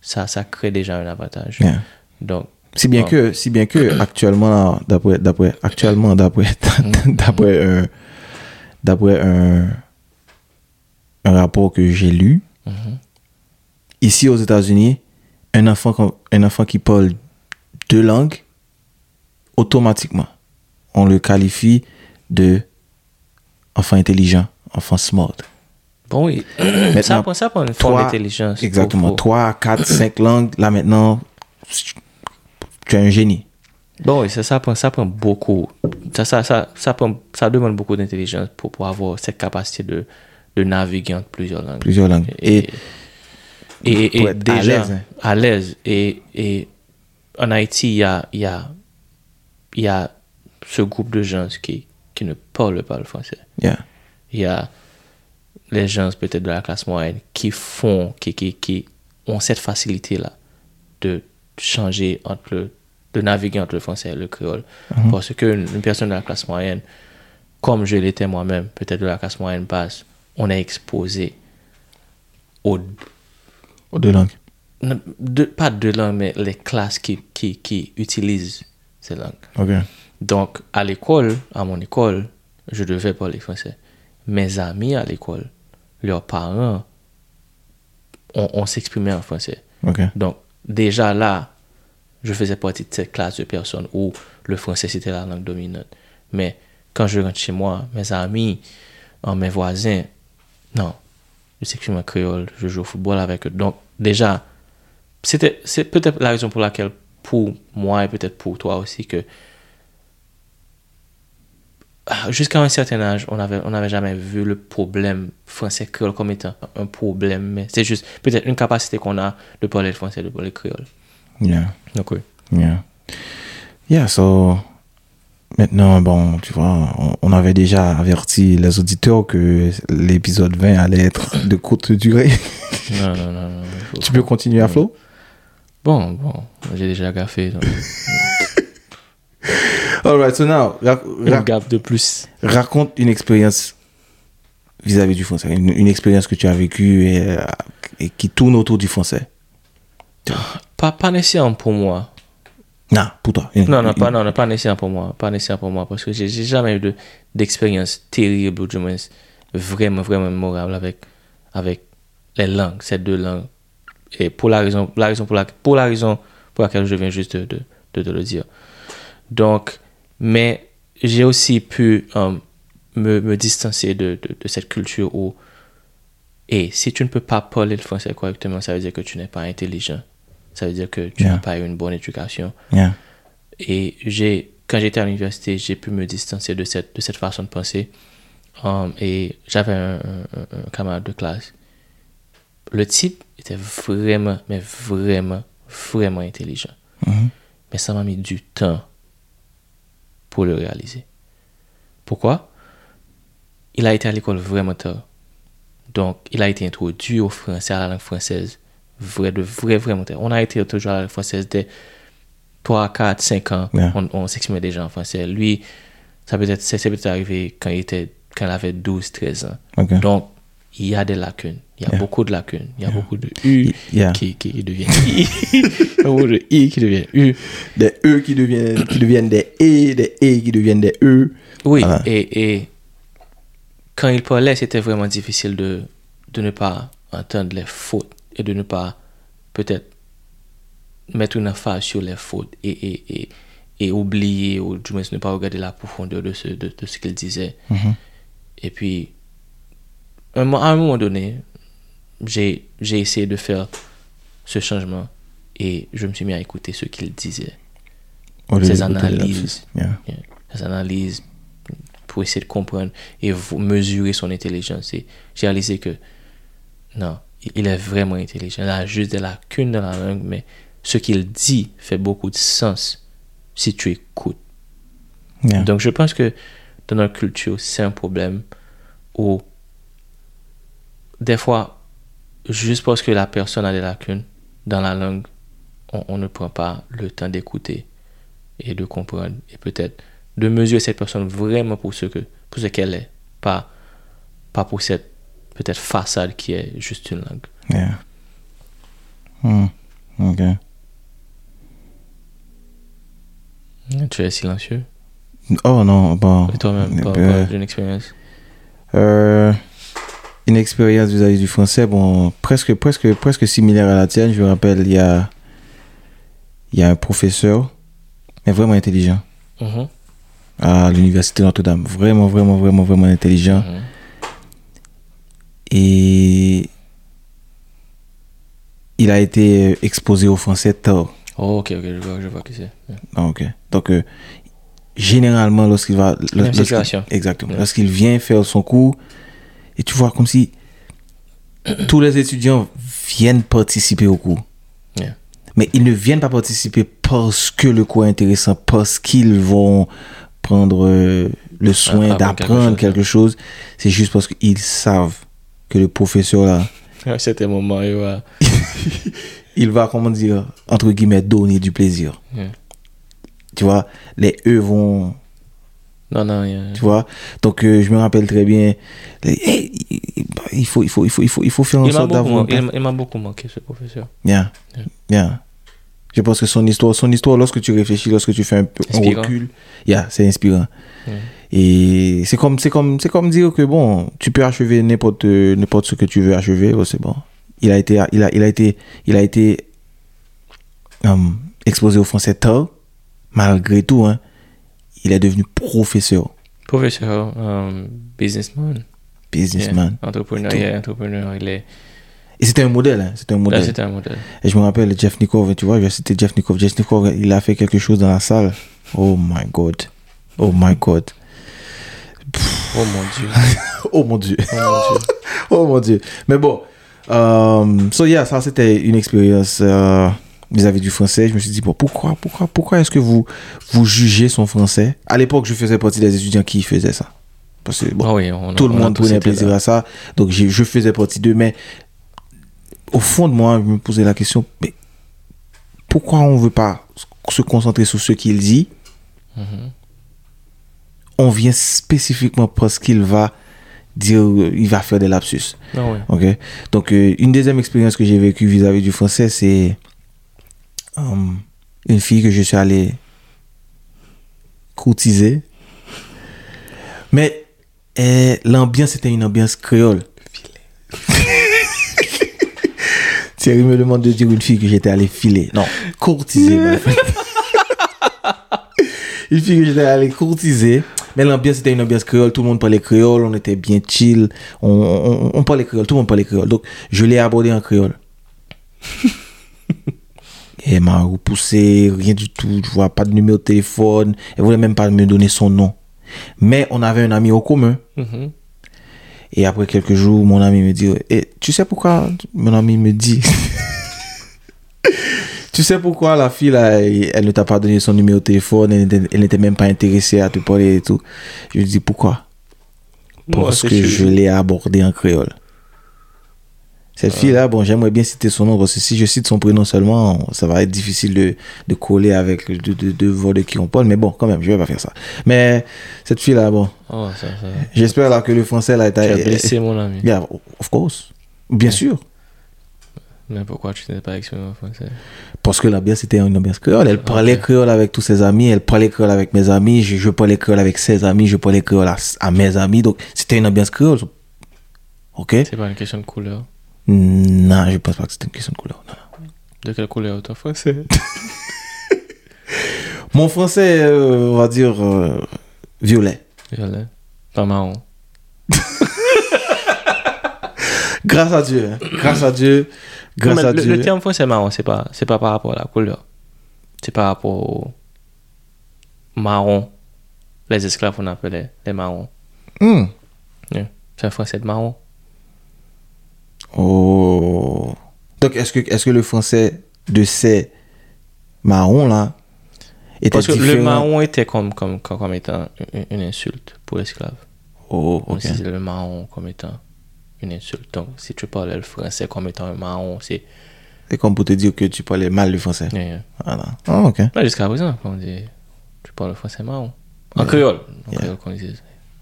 ça, ça crée déjà un avantage. Yeah. Donc, Si bien que, si bien que actuellement, d'après, d'après, actuellement, d'après, d'après un, d'après un, un rapport que j'ai lu, mhm, ici aux États-Unis, un enfant, un enfant qui parle deux langues, automatiquement, on le qualifie de enfant intelligent, enfant smart. bon, oui, ça Maintenant, prend, ça prend une forme d'intelligence. Exactement. Faut- faut- 3, 4, 5 langues, là maintenant, tu es un génie. Bon, oui, ça, ça, prend, ça prend beaucoup. Ça, ça, ça, ça, prend, ça demande beaucoup d'intelligence pour, pour avoir cette capacité de, de naviguer entre plusieurs langues. Plusieurs langues. Et, Et, et, et à déjà, l'aise, hein. à l'aise. Et, et en Haïti, il y a, il y, a, il y a ce groupe de gens qui, qui ne parlent pas le français. yeah. Il y a les gens peut-être de la classe moyenne qui font, qui, qui, qui ont cette facilité-là de changer entre le, de naviguer entre le français et le créole. Parce qu'une une personne de la classe moyenne, comme je l'étais moi-même, peut-être de la classe moyenne basse, on est exposé aux Deux langues? de- pas deux langues, mais les classes qui, qui, qui utilisent ces langues. Donc, à l'école, à mon école, je devais parler français. Mes amis à l'école, leurs parents, on, on s'exprimait en français. Donc, déjà là, je faisais partie de cette classe de personnes où le français c'était la langue dominante. Mais quand je rentre chez moi, mes amis, euh, mes voisins, non, je s'exprime en créole, je joue au football avec eux. Donc, déjà, c'était, c'est peut-être la raison pour laquelle, pour moi et peut-être pour toi aussi, que ah, jusqu'à un certain âge, on n'avait on avait jamais vu le problème français créole comme étant un problème. Mais c'est juste peut-être une capacité qu'on a de parler le français, de parler le créole. Yeah. Donc, oui. Yeah. Yeah, so, maintenant, bon, tu vois, on, on avait déjà averti les auditeurs que l'épisode 20 allait être de courte durée. Non, non, non. non tu peux continuer à flow? Bon, bon, j'ai déjà gaffé. Alright, so now, rac- Une rac- gaffe de plus. raconte une expérience vis-à-vis du français, une, une expérience que tu as vécue et, euh, et qui tourne autour du français. Pas, pas nécessairement pour moi. Non, pour toi. Une- Non, non, une- pas, non, pas nécessairement pour moi. Pas nécessairement pour moi. Parce que j'ai jamais eu de- d'expérience terrible, ou du moins vraiment, vraiment mémorable avec, avec les langues, ces deux langues. Et pour la raison, la raison pour, la, pour la raison pour laquelle je viens juste de, de, de te le dire. Donc, mais j'ai aussi pu euh, me, me distancer de, de, de cette culture où, et si tu ne peux pas parler le français correctement, ça veut dire que tu n'es pas intelligent. Ça veut dire que tu Yeah. n'as pas eu une bonne éducation. Yeah. Et j'ai, quand j'étais à l'université, j'ai pu me distancer de cette, de cette façon de penser. Um, et j'avais un, un- un camarade de classe. Le type était vraiment, mais vraiment, vraiment intelligent. Mhm. Mais ça m'a mis du temps pour le réaliser. Pourquoi? il a été à l'école vraiment tard. Donc, il a été introduit au français, à la langue française, vrai, de vrai, vraiment. On a été toujours à la française dès 3, 4, 5 ans. Yeah. On, on s'exprimait déjà en français. Lui, ça peut être, c'est peut-être arrivé quand il était, quand il avait 12, 13 ans. Donc, il y a des lacunes. Il y a Yeah. beaucoup de lacunes. Il y a beaucoup de U qui, qui, deviennent I. Il y a beaucoup de I qui deviennent U. Des E qui deviennent, qui deviennent des E, des E qui deviennent des E. Oui, et, et quand il parlait, c'était vraiment difficile de, de ne pas entendre les fautes et de ne pas peut-être mettre une emphase sur les fautes et, et, et, et oublier ou du moins ne pas regarder la profondeur de ce, de, de ce qu'il disait. Mhm. Et puis, à un moment donné, j'ai essayé de faire ce changement et je me suis mis à écouter ce qu'il disait. Ses analyses. lapsus. Yeah. Yeah. Ses analyses pour essayer de comprendre et mesurer son intelligence. Et j'ai réalisé que non, il- est vraiment intelligent. Il a juste des lacunes dans la langue, mais ce qu'il dit fait beaucoup de sens si tu écoutes. Yeah. Donc je pense que dans notre culture, c'est un problème où des fois, juste parce que la personne a des lacunes dans la langue, on, on ne prend pas le temps d'écouter et de comprendre et peut-être de mesurer cette personne vraiment pour ce que pour ce qu'elle est, pas pas pour cette peut-être façade qui est juste une langue. Yeah. Hmm. Ok. Tu es silencieux? Oh non, bon. Et toi-même, par Euh, une expérience? Euh, une expérience vis-à-vis du français, bon, presque, presque, presque similaire à la tienne. Je me rappelle, il y a, il y a un professeur, mais vraiment intelligent, Mhm, à l'université Notre-Dame. Vraiment, vraiment, vraiment, vraiment intelligent. mhm. Et il a été exposé au français tard. Oh, ok, ok, je vois, je vois qui c'est. Ah, ok. Donc, euh, généralement, lorsqu'il va. Lorsqu'il-. Exactement. Ouais. Lorsqu'il vient faire son cours, et tu vois comme si tous les étudiants viennent participer au cours. Yeah. Mais ils ne viennent pas participer parce que le cours est intéressant, parce qu'ils vont prendre euh, le soin quelque d'apprendre chose. quelque chose. C'est juste parce qu'ils savent que le professeur là, cet moment, il va. il va, comment dire, entre guillemets, donner du plaisir. Yeah. Tu vois, les E vont Non, non, il y a- tu vois donc euh, je me rappelle très bien hey, il faut il faut il faut il faut il faut faire en sorte d'avoir il m'a- beaucoup manqué, ce professeur. bien Yeah. bien je pense que son histoire son histoire lorsque tu réfléchis lorsque tu fais un peu un recul yeah, c'est inspirant Yeah. Et c'est comme c'est comme c'est comme dire que bon tu peux achever n'importe n'importe ce que tu veux achever oh, c'est bon il a été il a il a été il a été hum, exposé au français tard malgré tout hein il est devenu professeur Professeur, um, businessman, businessman yeah, entrepreneur, yeah, entrepreneur, il est. Et c'était un modèle, hein, c'était un Là, modèle. c'est un modèle. Et je me rappelle, Jeff Nikov, tu vois, je vais citer Jeff Nikov. Jeff Nikov, il a fait quelque chose dans la salle. Oh my God. Oh my God. Oh mon dieu. Oh mon Dieu. Oh mon dieu. Oh mon Dieu. Mais bon. Euh, so yeah, ça c'était une expérience euh, vis-à-vis du français. Je me suis dit, bon, pourquoi, pourquoi, pourquoi est-ce que vous, vous jugez son français? À l'époque, je faisais partie des étudiants qui faisaient ça. Parce que bon, Ah oui, on tout le on monde prenait plaisir là. à ça. Donc j'ai- je faisais partie d'eux. Mais au fond de moi, je me posais la question, mais pourquoi on ne veut pas se concentrer sur ce qu'il dit? Mhm. On vient spécifiquement parce qu'il va dire, il va faire des lapsus. Ah oui. Ok? Donc euh, une deuxième expérience que j'ai vécue vis-à-vis du français, c'est euh, une fille que je suis allé courtiser. Mais euh, l'ambiance était une ambiance créole. Thierry me demande de dire une fille que j'étais allé filer. Non, courtiser. une fille que j'étais allé courtiser. Mais l'ambiance était une ambiance créole. Tout le monde parlait créole. On était bien chill. On, on, on parlait créole. Tout le monde parlait créole. Donc, je l'ai abordé en créole. Elle m'a repoussé, rien du tout. Je vois pas de numéro de téléphone. Elle voulait même pas me donner son nom. Mais on avait un ami au commun. Mhm. Et après quelques jours, mon ami me dit Eh, Tu sais pourquoi Mon ami me dit? Tu sais pourquoi la fille, là, elle ne t'a pas donné son numéro de téléphone Elle n'était- même pas intéressée à te parler et tout? Je lui dis Pourquoi? Parce que sûr. je l'ai abordé en créole. Cette fille-là, bon, j'aimerais bien citer son nom parce que si je cite son prénom seulement, ça va être difficile de, de coller avec de, de, de de qui on parle. Mais bon, quand même, je vais pas faire ça. Mais cette fille-là, bon, Oh, ça. j'espère là que le français là Tu as est. blessé mon ami. Yeah, of course. Bien sûr. Mais pourquoi tu n'es pas exprimé en français Parce que l'ambiance était une ambiance créole. Elle parlait Ok. créole avec tous ses amis, elle parlait créole avec mes amis, je, je parlais créole avec ses amis, je parlais créole à, à mes amis. Donc c'était une ambiance créole. Ok? C'est pas une question de couleur. Non, je pense pas que c'était une question de couleur. non. De quelle couleur ton français? Mon français, euh, on va dire euh, violet. Violet. Pas marron. Grâce à Dieu. hein. Grâce à Dieu. Grâce à le, Dieu. le terme français marron, c'est pas, c'est pas par rapport à la couleur. C'est par rapport au marron. Les esclaves, on appelait les marrons. Hmm. Yeah. C'est un français de marron. Oh. Donc est-ce que, est que le français de ces marrons là était Parce que différent? le marron était comme, comme, comme, comme étant une, une insulte pour l'esclave. Oh, On ok. le marron comme étant une insulte. Donc, si tu parlais le français comme étant un marron, c'est. C'est comme pour te dire que tu parlais mal le français. Yeah, yeah. Voilà. Ah, ok. Jusqu'à présent, on dit. Tu parles le français marron. En créole. En Yeah. créole qu'on dit.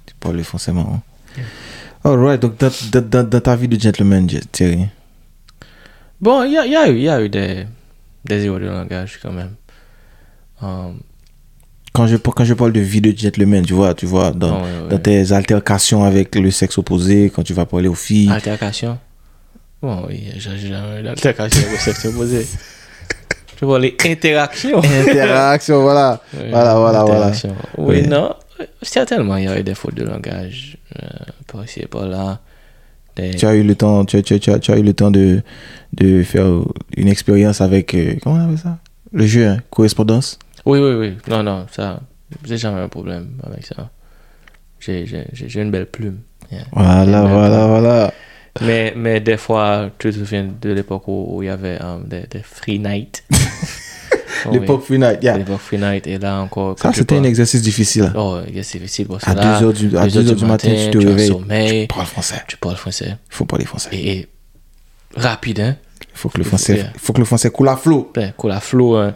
Tu parles français marrant. Alright, donc dans, dans, dans, ta vie de gentleman, Thierry? Bon, il y a, y, a y a eu des, des erreurs de langage quand même. Um, Quand je, quand je parle de vie de gentleman, tu vois, tu vois, dans, Oh, ouais, ouais. dans tes altercations avec le sexe opposé, quand tu vas parler aux filles. altercation? Bon, oui, j'ai jamais d'altercation avec le sexe opposé. Tu vois, les interactions. Interaction, voilà. Oui, Voilà, voilà, voilà. Oui, Oui. non. Certainement, il y a eu des fautes de langage. euh, par ici et par là. Des- Tu as eu le temps, tu, as- tu, as- tu as, tu as eu le temps de, de faire une expérience avec, euh, comment on appelle ça? Le jeu, hein, correspondance? Oui, oui, oui. Non, non, ça, j'ai jamais un problème avec ça. J'ai, une belle plume. Yeah. Voilà, belle voilà, plume. voilà. Mais, mais des fois, tu te souviens de l'époque où, il y avait um, des, des free night? Oh, oui. L'époque Free Night, yeah. L'époque free night. Et là encore. Ça, c'était un exercice difficile. Oh, c'est difficile parce À là, 2 heures du, à deux 2 heures du matin, tu te réveilles. sommeil, Tu parles français. tu parles français. Il faut parler français. Et, et rapide, hein. Il faut que le français, yeah. faut que le français coule à flot. Ben, coule à flot. hein.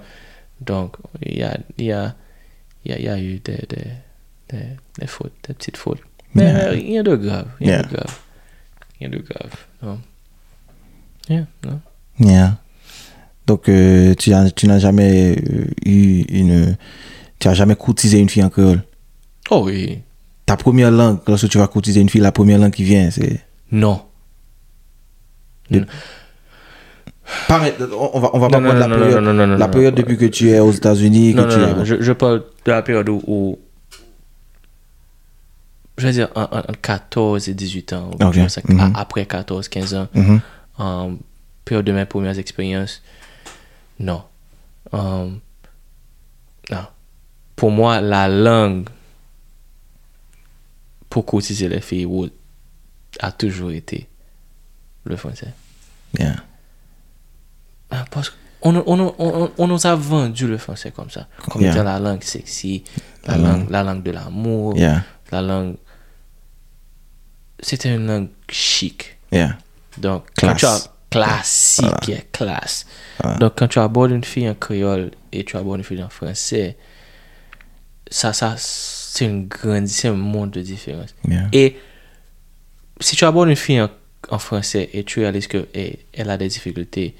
Donc, il y a, y, a, y, a, y a eu des, des, des, des fautes, des petites fautes. Mais Yeah. rien de grave. Rien Yeah. de grave. Rien de grave. Non. Yeah, non? Yeah. Donc, euh, tu as- tu n'as jamais euh, eu une. Tu n'as jamais courtisé une fille en créole? Oh oui. Ta première langue, lorsque tu vas courtiser une fille, la première langue qui vient, c'est? Non. Maintenant, on on va, on va pas Non, prendre non, la période, la depuis que tu es aux États-Unis. Non, non, non. Je, je parle de la période où, où- je vais dire, en- en- entre 14 et 18 ans. Mhm. a- Après 14, 15 ans. Mhm. en période de mes premières expériences, non. Um, non. Pour moi, la langue pour courtiser les filles a toujours été le français. Yeah. Ah, Parce qu'on on, on, on, on nous a vendu le français comme ça, comme Yeah. étant la langue sexy, la, La langue, la langue de l'amour, Yeah. la langue... C'était une langue chic. Yeah. Donc, Classe. quand tu as classique, Voilà. yeah, classe. Voilà. Donc, quand tu abordes une fille en créole et tu abordes une fille en français, ça, ça, c'est une grande, c'est un monde de différence. Yeah. Et si tu abordes une fille en, en français et tu réalises que eh, elle a des difficultés,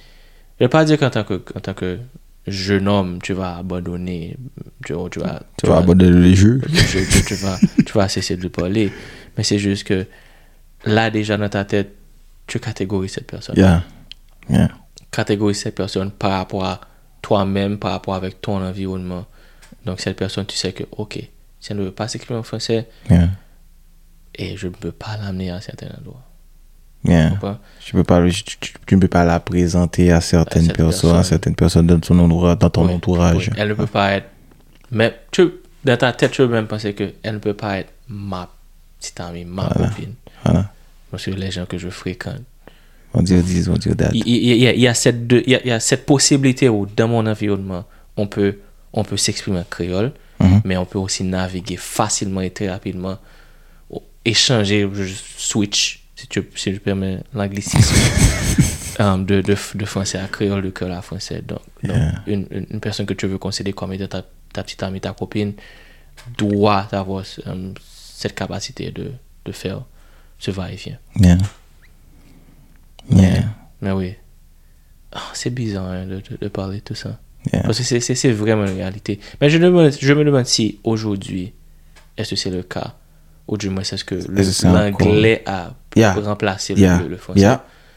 je ne vais pas dire qu'en tant que, en tant que jeune homme, tu vas abandonner, tu, tu vas, Tu vas aborder les jeux. tu, tu- tu vas, tu vas cesser de parler. Mais c'est juste que là, déjà dans ta tête, tu catégorises cette personne. Yeah. Yeah. Catégorises cette personne par rapport à toi-même, par rapport avec ton environnement. Donc, cette personne, tu sais que, ok, si elle ne veut pas s'exprimer en français, Yeah. et je ne peux pas l'amener à certains endroits. Yeah. Tu comprends? Tu, peux pas, tu, tu- tu ne peux pas la présenter à certaines personnes, à certaines personnes dans ton, entourage- dans ton Oui, entourage. oui. Elle ne peut pas être. Mais tu, dans ta tête, tu peux même penser qu'elle ne peut pas être ma petite amie, ma Voilà. copine. Voilà. Parce que les gens que je fréquente. On dit, on dit, on dit. Il, y, a, il y a cette deux- il y a- il y a cette possibilité où, dans mon environnement, on peut, on peut s'exprimer en créole, Mhm. mais on peut aussi naviguer facilement et très rapidement échanger, switch, si tu si je permets l'anglicisme, euh, de, de, de français à créole, de créole à français. Donc, donc, Yeah. une, une, personne que tu veux considérer comme étant ta, ta petite amie, ta copine, doit avoir euh, cette capacité de, de faire ce va-et-vient. Yeah. Yeah. Mais oui. Ah, c'est bizarre hein, de, de, de parler de tout ça. Yeah. Parce que c'est- vraiment une réalité. Mais je, demande, je me demande si aujourd'hui, est-ce que c'est le cas? Ou du moins, est-ce que l'anglais a Yeah. remplacé le, Yeah. le, le français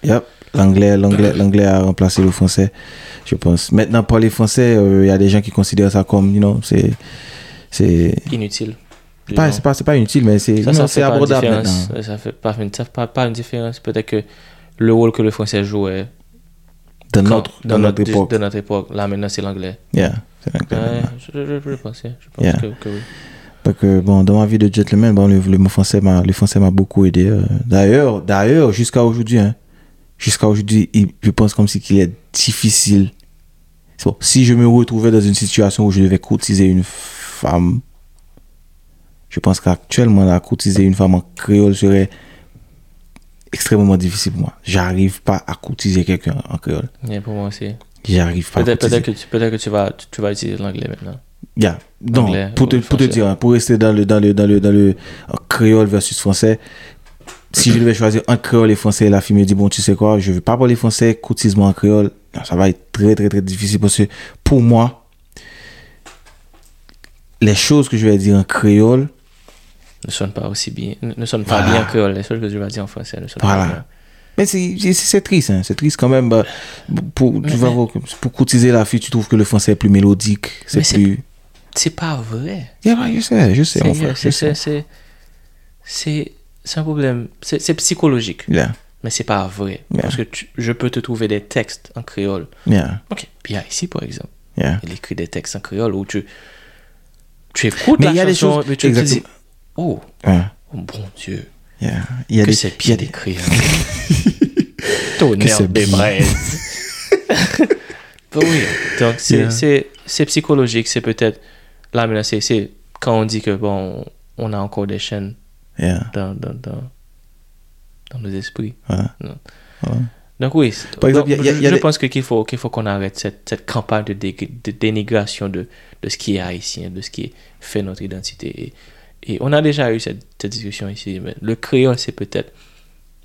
Yeah. L'anglais, l'anglais, l'anglais a remplacé le français, je pense. Maintenant, parler français, euh, il y a des gens qui considèrent ça comme, you know, c'est, c'est, Inutile. pas, Non. c'est pas, c'est pas inutile, mais c'est, ça, know, ça c'est abordable maintenant. Ça fait pas, une- ça fait pas, pas une différence. Peut-être que le rôle que le français jouait quand- notre, dans notre époque. de notre époque, là maintenant c'est l'anglais. Yeah. C'est l'anglais. Ouais, je, je, je pense, je pense Yeah. que, que oui. Donc, euh, bon, dans ma vie de gentleman, bon, le, le mot français m'a, le français m'a beaucoup aidé. euh. D'ailleurs, d'ailleurs, jusqu'à aujourd'hui, hein, jusqu'à aujourd'hui, je pense comme si qu'il est difficile. Bon, si je me retrouvais dans une situation où je devais courtiser une femme, je pense qu'actuellement, la courtiser une femme en créole serait extrêmement difficile pour moi. J'arrive pas à courtiser quelqu'un en créole. Yeah, pour moi aussi. J'arrive pas Peut-être que, tu- peut-être que tu, vas, tu, tu vas utiliser l'anglais maintenant. Yeah. Anglais pour te, ou pour te dire, hein, pour rester dans le, dans le, dans le, dans le euh, créole versus français, si je devais choisir un créole et français, la fille me dit, bon, tu sais quoi, je veux pas parler français, courtisement en créole, ça va être très, très, très difficile parce que pour moi, les choses que je vais dire en créole, Ne sonne pas aussi bien. Ne, ne sonne pas Voilà. bien en créole. Les choses que tu vas dire en français ne sonnent Voilà. pas bien. mais c'est, triste, hein, c'est triste quand même, bah, pour, tu vas pour courtiser la fille, tu trouves que le français est plus mélodique, c'est- plus, C'est pas vrai. Yeah, ouais, je sais, je sais, mon C'est- frère, c'est- un problème. C'est psychologique. Yeah, Mais c'est pas vrai. Yeah. Parce que tu- je peux te trouver des textes en créole. yeah, Ok. A ici, par exemple. yeah. Il écrit des textes en créole où tu, tu écoutes Mais la il y a des choses- mais tu te dis, exactement. oh, oh, bon Dieu, Yeah. Il y a que des, c'est bien écrit. Tonnerre c'est des bien. braises. Ben oui. Donc, c'est Yeah. c'est- c'est psychologique. C'est peut-être. Là, maintenant, c'est- c'est quand on dit que, bon, on a encore des chaînes yeah, dans, dans, dans, dans nos esprits. voilà. Non. Voilà. Donc oui, Par exemple, donc, il y a- il y a- il y a je des- pense que qu'il faut qu'il faut qu'on arrête cette, cette campagne de, dé- de dénigration de, de ce qui est haïtien, de ce qui fait notre identité. Et, et on a déjà eu cette, cette discussion ici. Mais le créole, c'est peut-être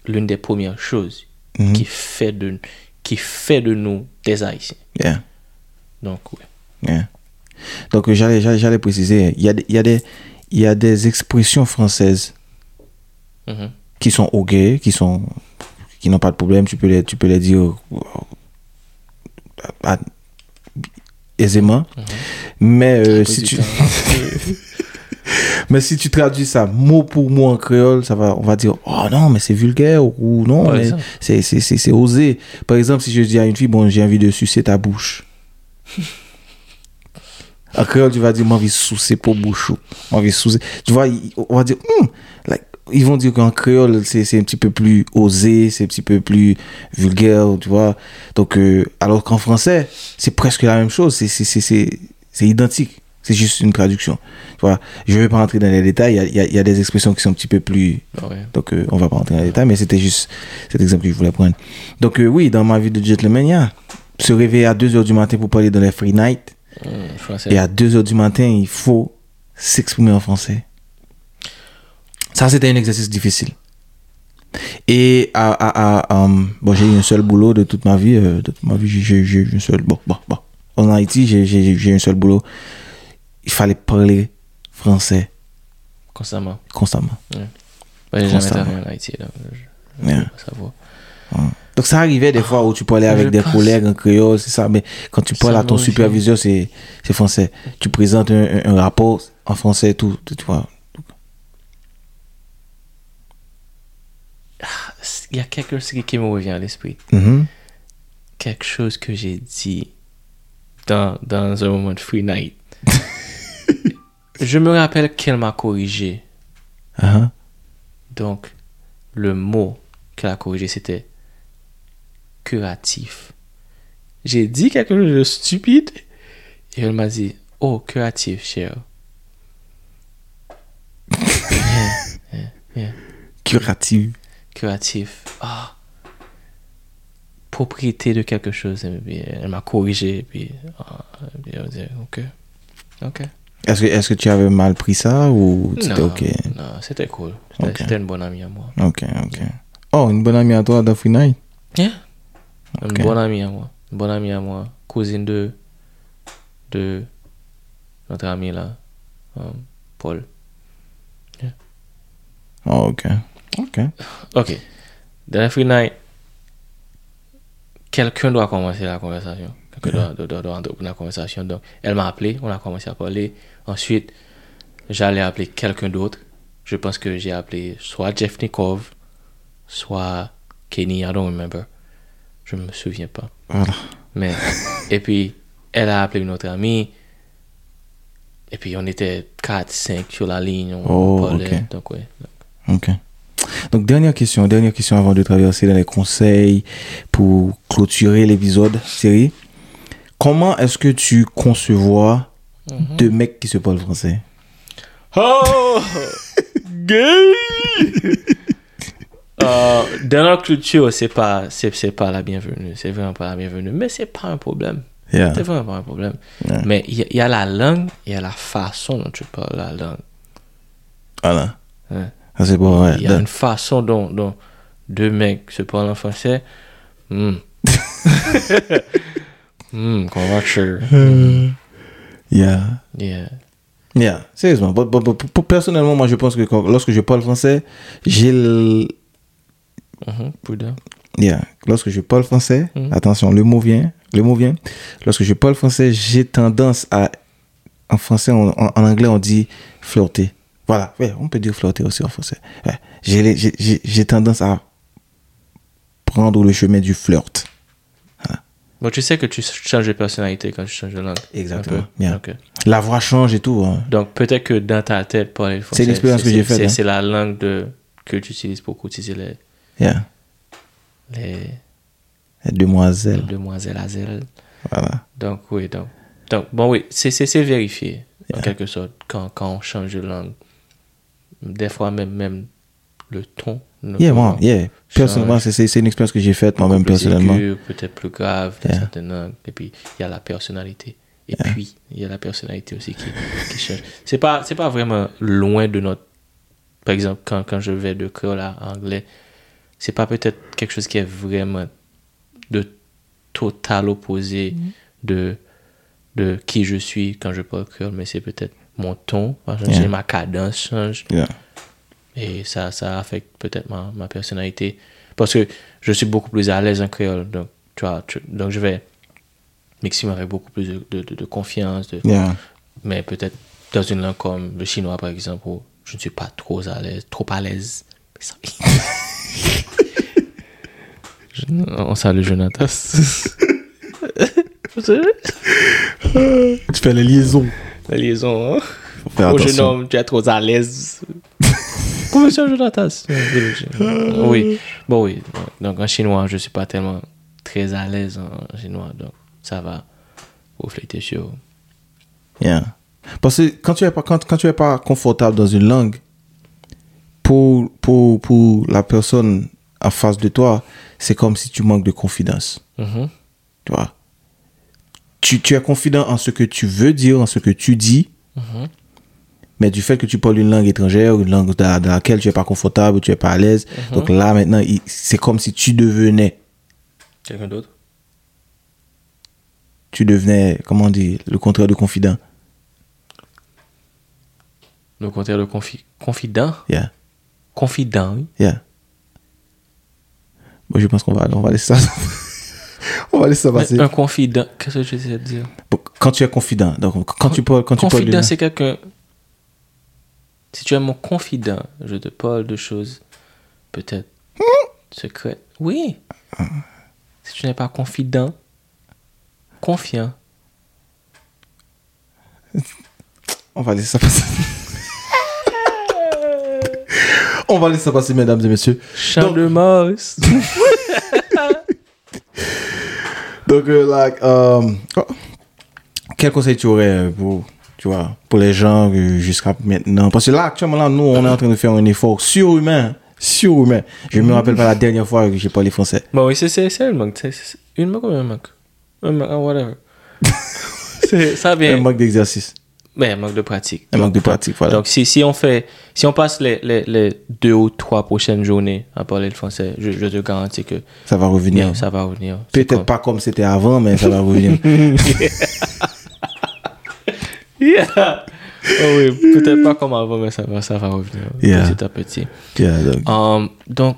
l'une des premières choses Mhm. qui fait de qui fait de nous des haïtiens. Yeah, Donc oui. yeah. Donc j'allais, j'allais, préciser, il y a, des- il y a des, il y a des expressions françaises Mhm. qui sont ok, qui sont, qui n'ont pas de problème. Tu peux les, tu peux les dire euh, à- aisément. Mais euh, si tu, mais si tu traduis ça mot pour mot en créole, ça va, on va dire, oh non, mais c'est vulgaire ou non, Par mais exemple. c'est, c'est, c'est, c'est osé. Par exemple, si je dis à une fille, bon, j'ai envie de sucer ta bouche. En créole, tu vas dire, j'ai envie de sucer pour bouche. J'ai envie de sucer. Tu vois, on va dire, Hmm, like, ils vont dire qu'en créole, c'est, c'est un petit peu plus osé, c'est un petit peu plus vulgaire, tu vois. Donc, euh, alors qu'en français, c'est presque la même chose, c'est, c'est, c'est, c'est, c'est identique. C'est juste une traduction. Tu vois, je vais pas rentrer dans les détails, il y a, y a- y a des expressions qui sont un petit peu plus Ah ouais. donc, euh, on va pas rentrer dans les détails, mais c'était juste cet exemple que je voulais prendre. Donc, euh, oui, dans ma vie de gentleman, se réveiller à 2h du matin pour parler dans les free night. Français. Et à 2h du matin, il faut s'exprimer en français. Ça, c'était un exercice difficile. Et à, à, à, euh, bon, j'ai eu un seul boulot de toute ma vie. euh, de toute ma vie, j'ai- j'ai j'ai eu un seul. Bon, bon, bon. En Haïti, j'ai- j'ai j'ai eu un seul boulot. Il fallait parler français Constamment. constamment. Ouais, j'ai jamais Constamment. travaillé en Haïti. Donc je, Yeah. Donc ça arrivait des fois où tu parlais avec Je des pense- collègues en créole, c'est ça, mais quand tu parles Ça à ton superviseur, c'est français. Tu présentes un, un- un rapport en français, tout, tout, tu vois. Il y a quelque chose qui me revient à l'esprit. Mhm. quelque chose que j'ai dit dans, dans un moment de free night. je me rappelle qu'elle m'a corrigé. Ah, Donc, le mot qu'elle a corrigé, c'était curatif. J'ai dit quelque chose de stupide et elle m'a dit Oh, curatif, cher. Yeah, yeah, yeah. Curative. curatif. Ah. Propriété de quelque chose. Et puis, elle m'a corrigé. Et puis, ah, et puis elle m'a dit, ok. Ok. Est-ce que, est-ce que tu avais mal pris ça ou c'était ok? non, c'était cool. C'était une bonne amie à moi. Ok, ok. Oh, une bonne amie à toi Night? Yeah. Ok. Une bonne amie à moi. Une bonne amie à moi. Cousine de, de notre ami là, euh, Paul. Oh, ok. Ok. Ok. Dans la free night, quelqu'un doit commencer la conversation. Quelqu'un doit, doit, doit, doit entreprendre la conversation. Donc, elle m'a appelé, on a commencé à parler. Ensuite, j'allais appeler quelqu'un d'autre. Je pense que j'ai appelé soit Jeff Nikov, soit Kenny, I don't remember. Je me souviens pas. Voilà. Mais, et puis, elle a appelé une autre amie. Et puis, on était 4, 5 sur la ligne. On Oh, parlait. ok. Donc, ouais. Ok. Donc, dernière question, dernière question avant de traverser dans les conseils pour clôturer l'épisode série. Comment est-ce que tu concevoir deux mecs qui se parlent français? Oh! Gay! Euh, dans notre culture, c'est pas, c'est, c'est pas la bienvenue. C'est vraiment pas la bienvenue. Mais c'est pas un problème. Yeah. C'est vraiment pas un problème. Yeah. Mais il y, y a la langue, il y a la façon dont tu parles la langue. Voilà. hein. Ça, c'est bon, ouais. Il y a une façon dont, dont deux mecs se parlent en français. Hmm. Hmm, comment tu... Yeah. Yeah. Yeah, sérieusement. But- but- but- pour- personnellement, moi, je pense que quand- lorsque je parle français, j'ai le... Mhm. Yeah. Lorsque je parle français, Mhm. attention, le mot vient, le mot vient. Lorsque je parle français, j'ai tendance à... En français, en, en- en anglais, on dit flirter. Voilà, ouais, on peut dire flirter aussi en français. Ouais. J'ai tendance à prendre le chemin du flirt. Bon, tu sais que tu changes de personnalité quand tu changes de langue. Exactement, yeah. Ok. La voix change et tout. hein. Donc peut-être que dans ta tête, parler le français, C'est l'expérience que j'ai faite, C'est hein. la langue de, que tu utilises pour courtiser les, Yeah. les, Les demoiselles. les demoiselles zèle. Voilà. Donc oui, donc, donc bon oui, c'est vérifié en quelque sorte quand, quand on change de langue. Des fois même, même le ton. Yeah, moi, yeah. Personnellement, c'est- une expérience que j'ai faite moi-même personnellement. peut-être plus grave Yeah. certaines langues. Et puis, il y a la personnalité. Et puis, il y a la personnalité aussi qui, qui change. C'est pas, pas vraiment loin de notre. Par exemple, quand, quand je vais de créole à anglais, c'est pas peut-être quelque chose qui est vraiment de total opposé de, de qui je suis quand je parle créole, mais c'est peut-être mon ton, Yeah. ma cadence change. Yeah. Et ça, ça affecte peut-être ma, ma personnalité. Parce que je suis beaucoup plus à l'aise en créole. Donc, tu vois, tu- donc je vais m'exprimer avec beaucoup plus de, de, de- de confiance. Yeah. mais peut-être dans une langue comme le chinois, par exemple, où je ne suis pas trop à l'aise. Trop à l'aise. Ça- On salue Jonathan. Tu fais les liaisons. La liaison, hein? Faut faire Au jeune homme, tu es trop à l'aise. Professeur Jonathan? oui. Bon, oui. Donc, en chinois, je suis pas tellement très à l'aise en chinois. Donc, ça va refléter sur. Yeah. Parce que quand tu es pas, quand, quand tu es pas confortable dans une langue, pour, pour, pour la personne en face de toi, c'est comme si tu manques de confidence. Mhm. Tu vois? Tu, tu es confident en ce que tu veux dire, en ce que tu dis, Mhm. mais du fait que tu parles une langue étrangère, une langue dans, dans laquelle tu es pas confortable, tu es pas à l'aise, Mhm. donc là maintenant, il- c'est comme si tu devenais, Quelqu'un d'autre? Tu devenais, comment dit, le contraire de confident. Le contraire de confi- confident? Yeah. Confident, oui. Yeah. Bon, je pense qu'on va, on va laisser ça. on va laisser ça passer. Un confident, qu'est-ce que je sais dire? Quand tu es confident, donc quand tu parles, quand tu parles Confident, c'est quelqu'un. Si tu es mon confident, je te parle de choses peut-être secrètes. Oui. Si tu n'es pas confident, confiant. on va laisser ça passer. On va laisser ça passer, mesdames et messieurs. Donc- de Mars. Donc, euh, like, euh, oh, quel conseil tu aurais pour, tu vois, pour les gens euh, jusqu'à maintenant? Parce que là, actuellement, là, nous, on est en train de faire un effort surhumain. Mais Je me rappelle pas la dernière fois que j'ai parlé français. Bon, oui, c'est une manque. C'est- Une manque ou un manque? Un manque, ah, whatever. Ça Un vient. manque d'exercice. Mais manque de pratique. Un manque de pratique, voilà. Donc, si, si on fait, si on passe les, les, les deux ou trois prochaines journées à parler le français, je, je te garantis que ça va revenir. bien, ça va revenir. Peut-être comme- pas comme c'était avant, mais ça va revenir. Yeah. Oh oui, peut-être pas comme avant, mais ça va, ça va revenir Yeah. petit à petit. Yeah, donc, Um, donc,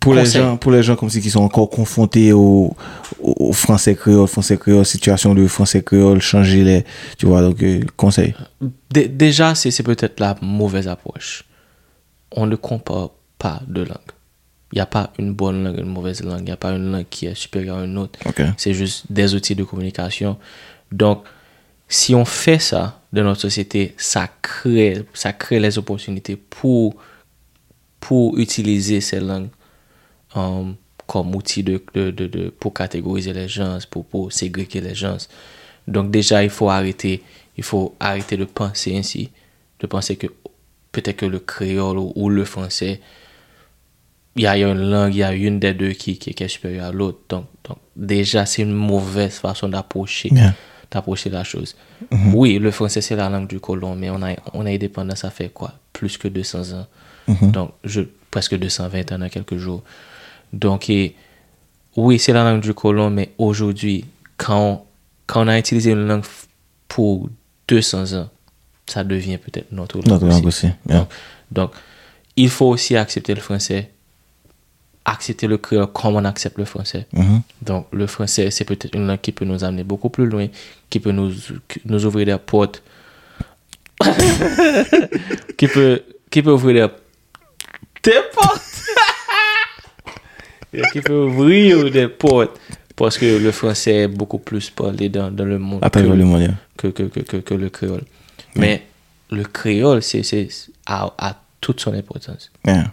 pour, les gens, pour les gens comme si qui sont encore confrontés au, au, au français créole, français créole, situation de français créole, changer les. Tu vois, donc, euh, conseil. dé- déjà, c'est peut-être la mauvaise approche. On ne compare pas de langue. Il n'y a pas une bonne langue, une mauvaise langue. Il n'y a pas une langue qui est supérieure à une autre. C'est juste des outils de communication. Donc, si on fait ça dans notre société, ça crée, ça crée les opportunités pour, pour utiliser ces langues um, comme outil de, de, de, de- pour catégoriser les gens, pour, pour les gens. Donc déjà, il faut arrêter, il faut arrêter de penser ainsi, de penser que peut-être que le créole ou, ou le français, il y a une langue, il y a une des deux qui, qui, qui est supérieure à l'autre. Donc, donc déjà, c'est une mauvaise façon d'approcher Yeah. d'approcher la chose. Oui, le français, c'est la langue du colon, mais on a, on a indépendance, ça fait quoi? Plus que 200 ans. Donc, je, presque 220 ans dans quelques jours. Donc, et, oui, c'est la langue du colon, mais aujourd'hui, quand, on- quand on a utilisé une langue pour 200 ans, ça devient peut-être notre langue. Notre langue aussi. yeah. Donc, donc, il faut aussi accepter le français, accepter le créole comme on accepte le français. Mhm. Donc, le français, c'est peut-être une langue qui peut nous amener beaucoup plus loin, qui peut nous, nous ouvrir des portes, qui, peut, qui peut ouvrir des, Et qui peut ouvrir des portes, parce que le français est beaucoup plus parlé dans, dans le monde Après, que, le monde, yeah. que, que, que, le créole. Mais le créole, c'est, c'est, a, a toute son importance, Yeah.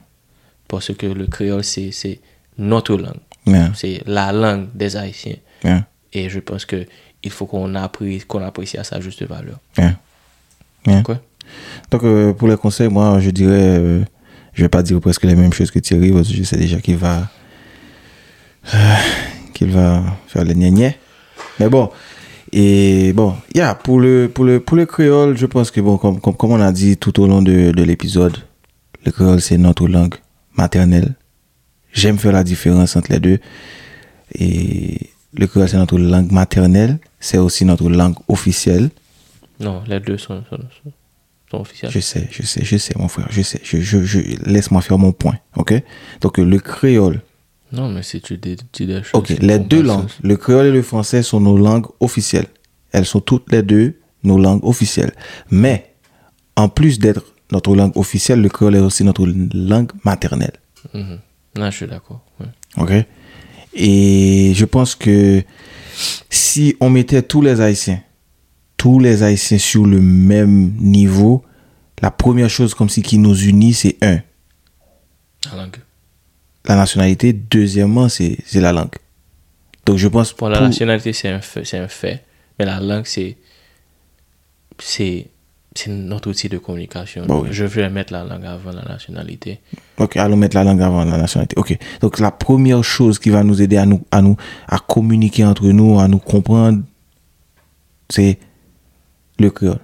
parce que le créole, c'est, c'est notre langue, Yeah. c'est la langue des Haïtiens. Yeah. Et je pense que il faut qu'on apprécie, qu'on apprécie à sa juste valeur. Quoi? Donc, euh, pour les conseils, moi, je dirais, euh, je vais pas dire presque les mêmes choses que Thierry, parce que je sais déjà qu'il va, euh, qu'il va faire les gnagnais. Mais bon, et bon, yeah, pour le, pour le, pour le créole, je pense que bon, comme, comme, comme on a dit tout au long de, de l'épisode, le créole, c'est notre langue maternelle. J'aime faire la différence entre les deux. Et le créole, c'est notre langue maternelle. C'est aussi notre langue officielle. Non, les deux sont, sont, sont, officiels. Je sais, je sais, je sais, mon frère, je sais. Je, je, je, Laisse-moi faire mon point, ok? Donc, le créole, Non, mais si tu dis, choses. ok, les deux langues, le créole et le français sont nos langues officielles. Elles sont toutes les deux nos langues officielles. Mais, en plus d'être notre langue officielle, le créole est aussi notre langue maternelle, Mhm. Là, je suis d'accord. ouais. ok? Et je pense que si on mettait tous les Haïtiens, tous les Haïtiens sur le même niveau, la première chose comme si qui nous unit, c'est un, La langue. La nationalité. Deuxièmement, c'est la langue. Donc, je pense Pour la pour- nationalité, c'est un un fait. Mais la langue, c'est, notre outil de communication. Bah oui. Je vais mettre la langue avant la nationalité. Ok, allons mettre la langue avant la nationalité. Ok. Donc, la première chose qui va nous aider à nous, à nous, à communiquer entre nous, à nous comprendre, c'est le créole.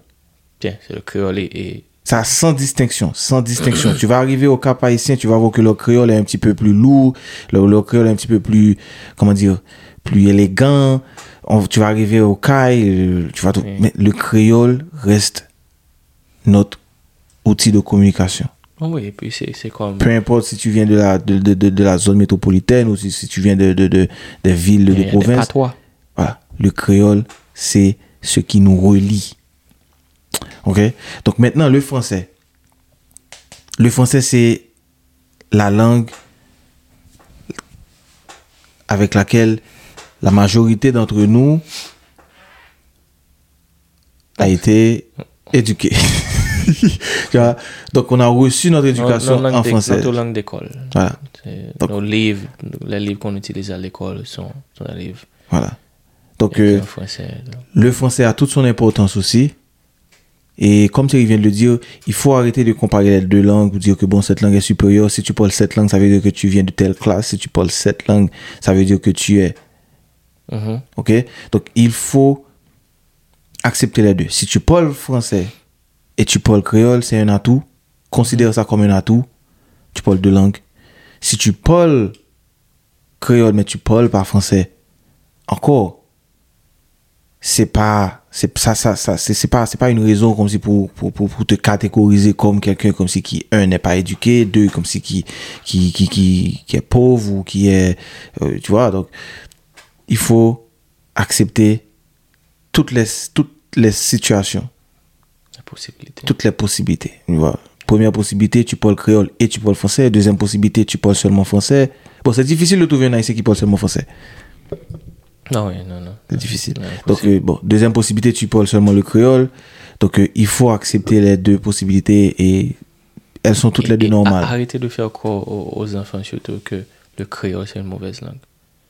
Tiens, c'est le créole et, et- Ça, sans distinction, sans distinction. tu vas arriver au Cap haïtien, tu vas voir que le créole est un petit peu plus lourd, le, le créole est un petit peu plus, comment dire, plus élégant. On- tu vas arriver au CAI, tu vas tout- Oui. mais le créole reste notre outil de communication. Oh oui, et puis c'est, comme. Peu importe si tu viens de la, de, de, de, de la zone métropolitaine ou si, si tu viens de, de, de, des villes de, province. Voilà. Le créole, c'est ce qui nous relie. OK? Donc maintenant, le français. Le français, c'est la langue avec laquelle la majorité d'entre nous a été éduquée. Donc, on a reçu notre éducation Notre langue en français. Notre langue d'école. Voilà. Donc- nos livres, les livres qu'on utilise à l'école sont, sont des livres Voilà. Donc, euh. Le français a toute son importance aussi. Et comme Thierry vient de le dire, il faut arrêter de comparer les deux langues ou dire que bon, cette langue est supérieure. Si tu parles cette langue, ça veut dire que tu viens de telle classe. Si tu parles cette langue, ça veut dire que tu es. Mhm. OK? Donc, il faut accepter les deux. Si tu parles français et tu parles créole, c'est un atout. Considère ça comme un atout. Tu parles deux langues. Si tu parles créole, mais tu parles pas français, encore, c'est pas, c'est ça, ça, ça, c'est c'est pas, c'est pas une raison comme si pour, pour, pour, pour te catégoriser comme quelqu'un comme si qui, un, n'est pas éduqué, deux, comme si qui, qui, qui, qui, qui est pauvre ou qui est, euh, tu vois, donc, il faut accepter toutes les, toutes les situations, toutes les possibilités. Tu vois. Première possibilité, tu parles créole et tu parles français. Deuxième possibilité, tu parles seulement français. Bon, c'est difficile de trouver un haïtien qui parle seulement français. Non, oui, non, non. C'est difficile. Donc, euh, bon, deuxième possibilité, tu parles seulement le créole. Donc, euh, il faut accepter les deux possibilités et elles sont toutes les deux normales. Arrêtez de faire croire aux, aux enfants surtout que le créole c'est une mauvaise langue.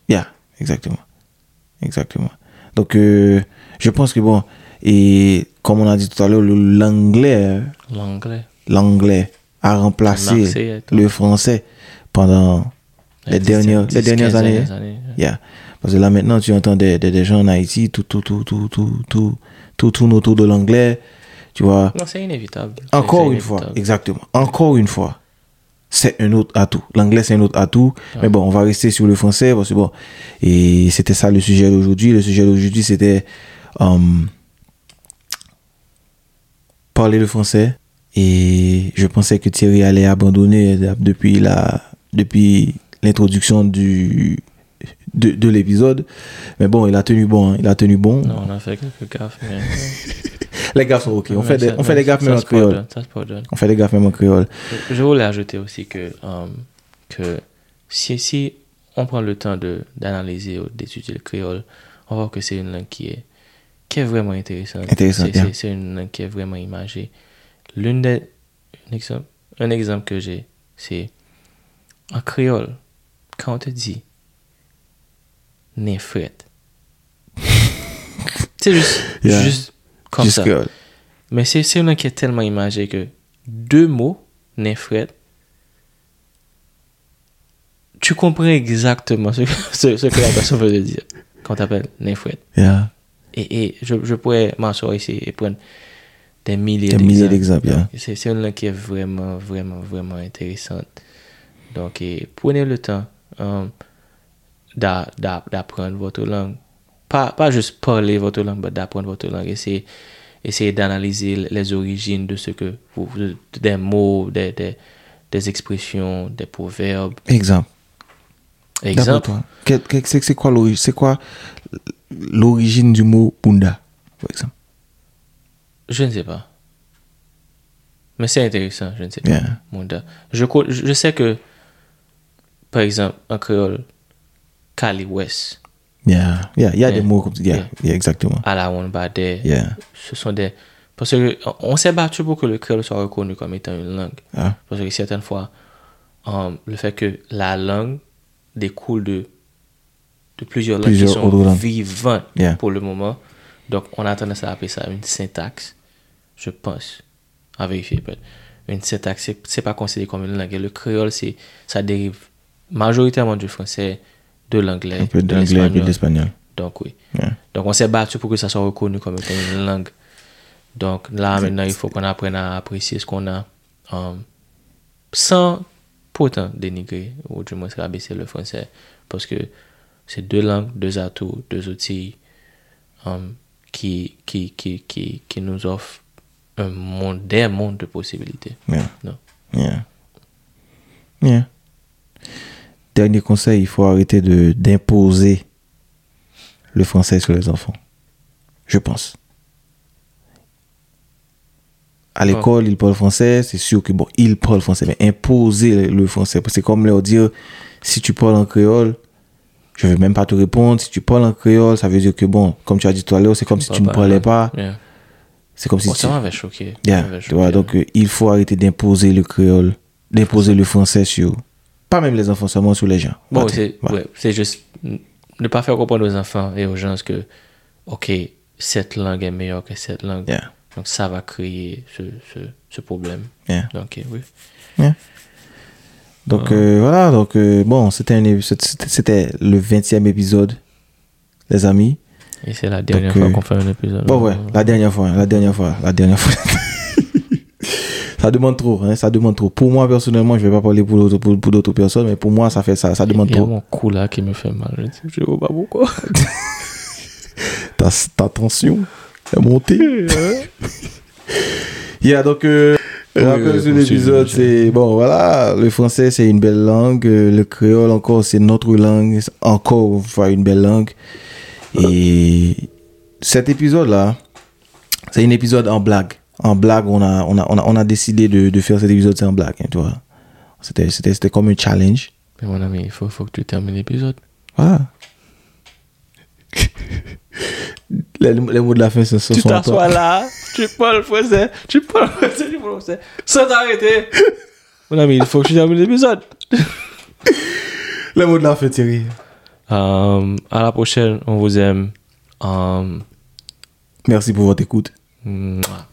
Yeah, exactement. Exactement. Donc, euh, je pense que bon, et comme on a dit tout à l'heure, l'anglais, L'anglais. l'anglais a remplacé le français pendant les dix- dernières, les dernières années. dernières années. Yeah. Parce que là maintenant, tu entends des, des, des gens en Haïti, tout, tout, tout, tout, tout, tout, tout tourne autour de l'anglais. Tu vois. Non, c'est inévitable. Encore une fois, exactement. Encore une fois, c'est un autre atout. L'anglais, c'est un autre atout. Mais bon, on va rester sur le français parce que bon, et c'était ça le sujet d'aujourd'hui. Le sujet d'aujourd'hui, c'était um, parler le français. Et je pensais que Thierry allait abandonner depuis la, depuis l'introduction du, de, de l'épisode. Mais bon, il a tenu bon. hein. Il a tenu bon. Non, on a fait quelques gaffes, mais. Les gaffes sont ok. On fait, des, on fait des gaffes même en créole. Ça se pardonne. On fait des gaffes même en créole. Je- Je voulais ajouter aussi que, euh, que si, si on prend le temps d'analyser ou d'étudier le créole, on voit que c'est une langue qui est, qui est vraiment intéressante. C'est une langue qui est vraiment imagée. L'une des, un exemple, un exemple que j'ai, c'est en créole, quand on te dit nefrette, c'est juste, Yeah. juste comme ça. Mais c'est c'est une langue qui est tellement imagée que deux mots, nefret, tu comprends exactement ce, que- ce, ce que la personne veut dire quand t'appelles nefret. Yeah. Et, et je, je pourrais m'asseoir ici et prendre des milliers Des milliers d'exemples, yeah. C'est c'est une langue qui est vraiment, vraiment, vraiment intéressante. Donc, et prenez le temps euh, d'apprendre votre langue. Pas, pas juste parler votre langue, mais d'apprendre votre langue. Essayez, essayez d'analyser les origines de ce que vous, de- des mots, des, des, des expressions, des proverbes. Exemple. Exemple, c'est quoi l'origine c'est quoi l'origine du mot bunda par exemple? Je ne sais pas. Mais c'est intéressant, je ne sais pas. Bien. Munda. Je, je sais que, par exemple, en créole, Cali West, Yeah. Yeah, il y a des mots comme ça. Yeah, Yeah. yeah, exactement. à la Wonbade, Yeah. ce sont des. Parce que on s'est battu pour que le créole soit reconnu comme étant une langue. Ah, Parce que certaines fois, um, le fait que la langue découle de, de plusieurs langues qui sont vivantes Yeah. pour le moment. Donc, on a tendance à appeler ça une syntaxe, je pense, à vérifier peut-être. Une syntaxe, c'est- pas considéré comme une langue. Et le créole, ça dérive majoritairement du français, de l'anglais, un peu de, l'anglais et de l'espagnol. Donc oui. Yeah. Donc on s'est battu pour que ça soit reconnu comme une langue. Donc là maintenant il faut qu'on apprenne à apprécier ce qu'on a um, sans pourtant dénigrer ou du moins rabaisser le français parce que c'est deux langues, deux atouts, deux outils um, qui, qui, qui, qui, qui nous offrent un monde, des mondes de possibilités. Yeah. No? Yeah. Yeah. Dernier conseil, il faut arrêter de d'imposer le français sur les enfants. Je pense. À l'école, ils parlent français, c'est sûr que bon, ils parlent français, mais imposer le français, c'est comme leur dire, si tu parles en créole, je vais même pas te répondre. Si tu parles en créole, ça veut dire que bon, comme tu as dit tout à l'heure, c'est comme si tu ne parlais pas. Yeah. C'est comme si tu, ça m'avait choqué. Yeah, tu vois, donc euh, il faut arrêter d'imposer le créole, d'imposer le français sur, pas même les enfants, seulement sur les gens. Bon, c'est Voilà. ouais, juste ne pas faire comprendre aux enfants et aux gens que, ok, cette langue est meilleure que cette langue. Yeah. Donc ça va créer ce, ce, ce problème. Yeah. Donc eh oui. Donc euh, voilà, donc euh, bon, c'était le 20e épisode, les amis. Et c'est la dernière Donc, fois euh, qu'on fait un épisode. Bon ouais, la dernière fois, la dernière fois, la dernière fois. ça demande trop, hein, ça demande trop. Pour moi personnellement, je vais pas parler pour d'autres pour, pour d'autres personnes, mais pour moi ça fait ça, ça demande Il y a trop. mon cou là qui me fait mal. Je je sais pas pourquoi. Ta, ta tension est montée. yeah, donc euh, Oui, rappel oui, sur continue, l'épisode, c'est bon voilà, le français c'est une belle langue, euh, le créole encore c'est notre langue, encore une belle langue. Et cet épisode là, c'est un épisode en blague. En blague, on a on a on a, on a décidé de, de faire cet épisode c'est en blague, hein, tu vois. C'était c'était c'était comme un challenge. Mais mon ami, il faut, faut que tu termines l'épisode. Voilà. les, les mots de la fin ce Tu sont toi. t'assois là, tu parles français, tu parles français, tu parles français, sans t'arrêter. Mon ami, il faut que tu termines l'épisode. Les mots de la fin, Thierry. Euh, à la prochaine, on vous aime. Euh, Merci pour votre écoute. mouah.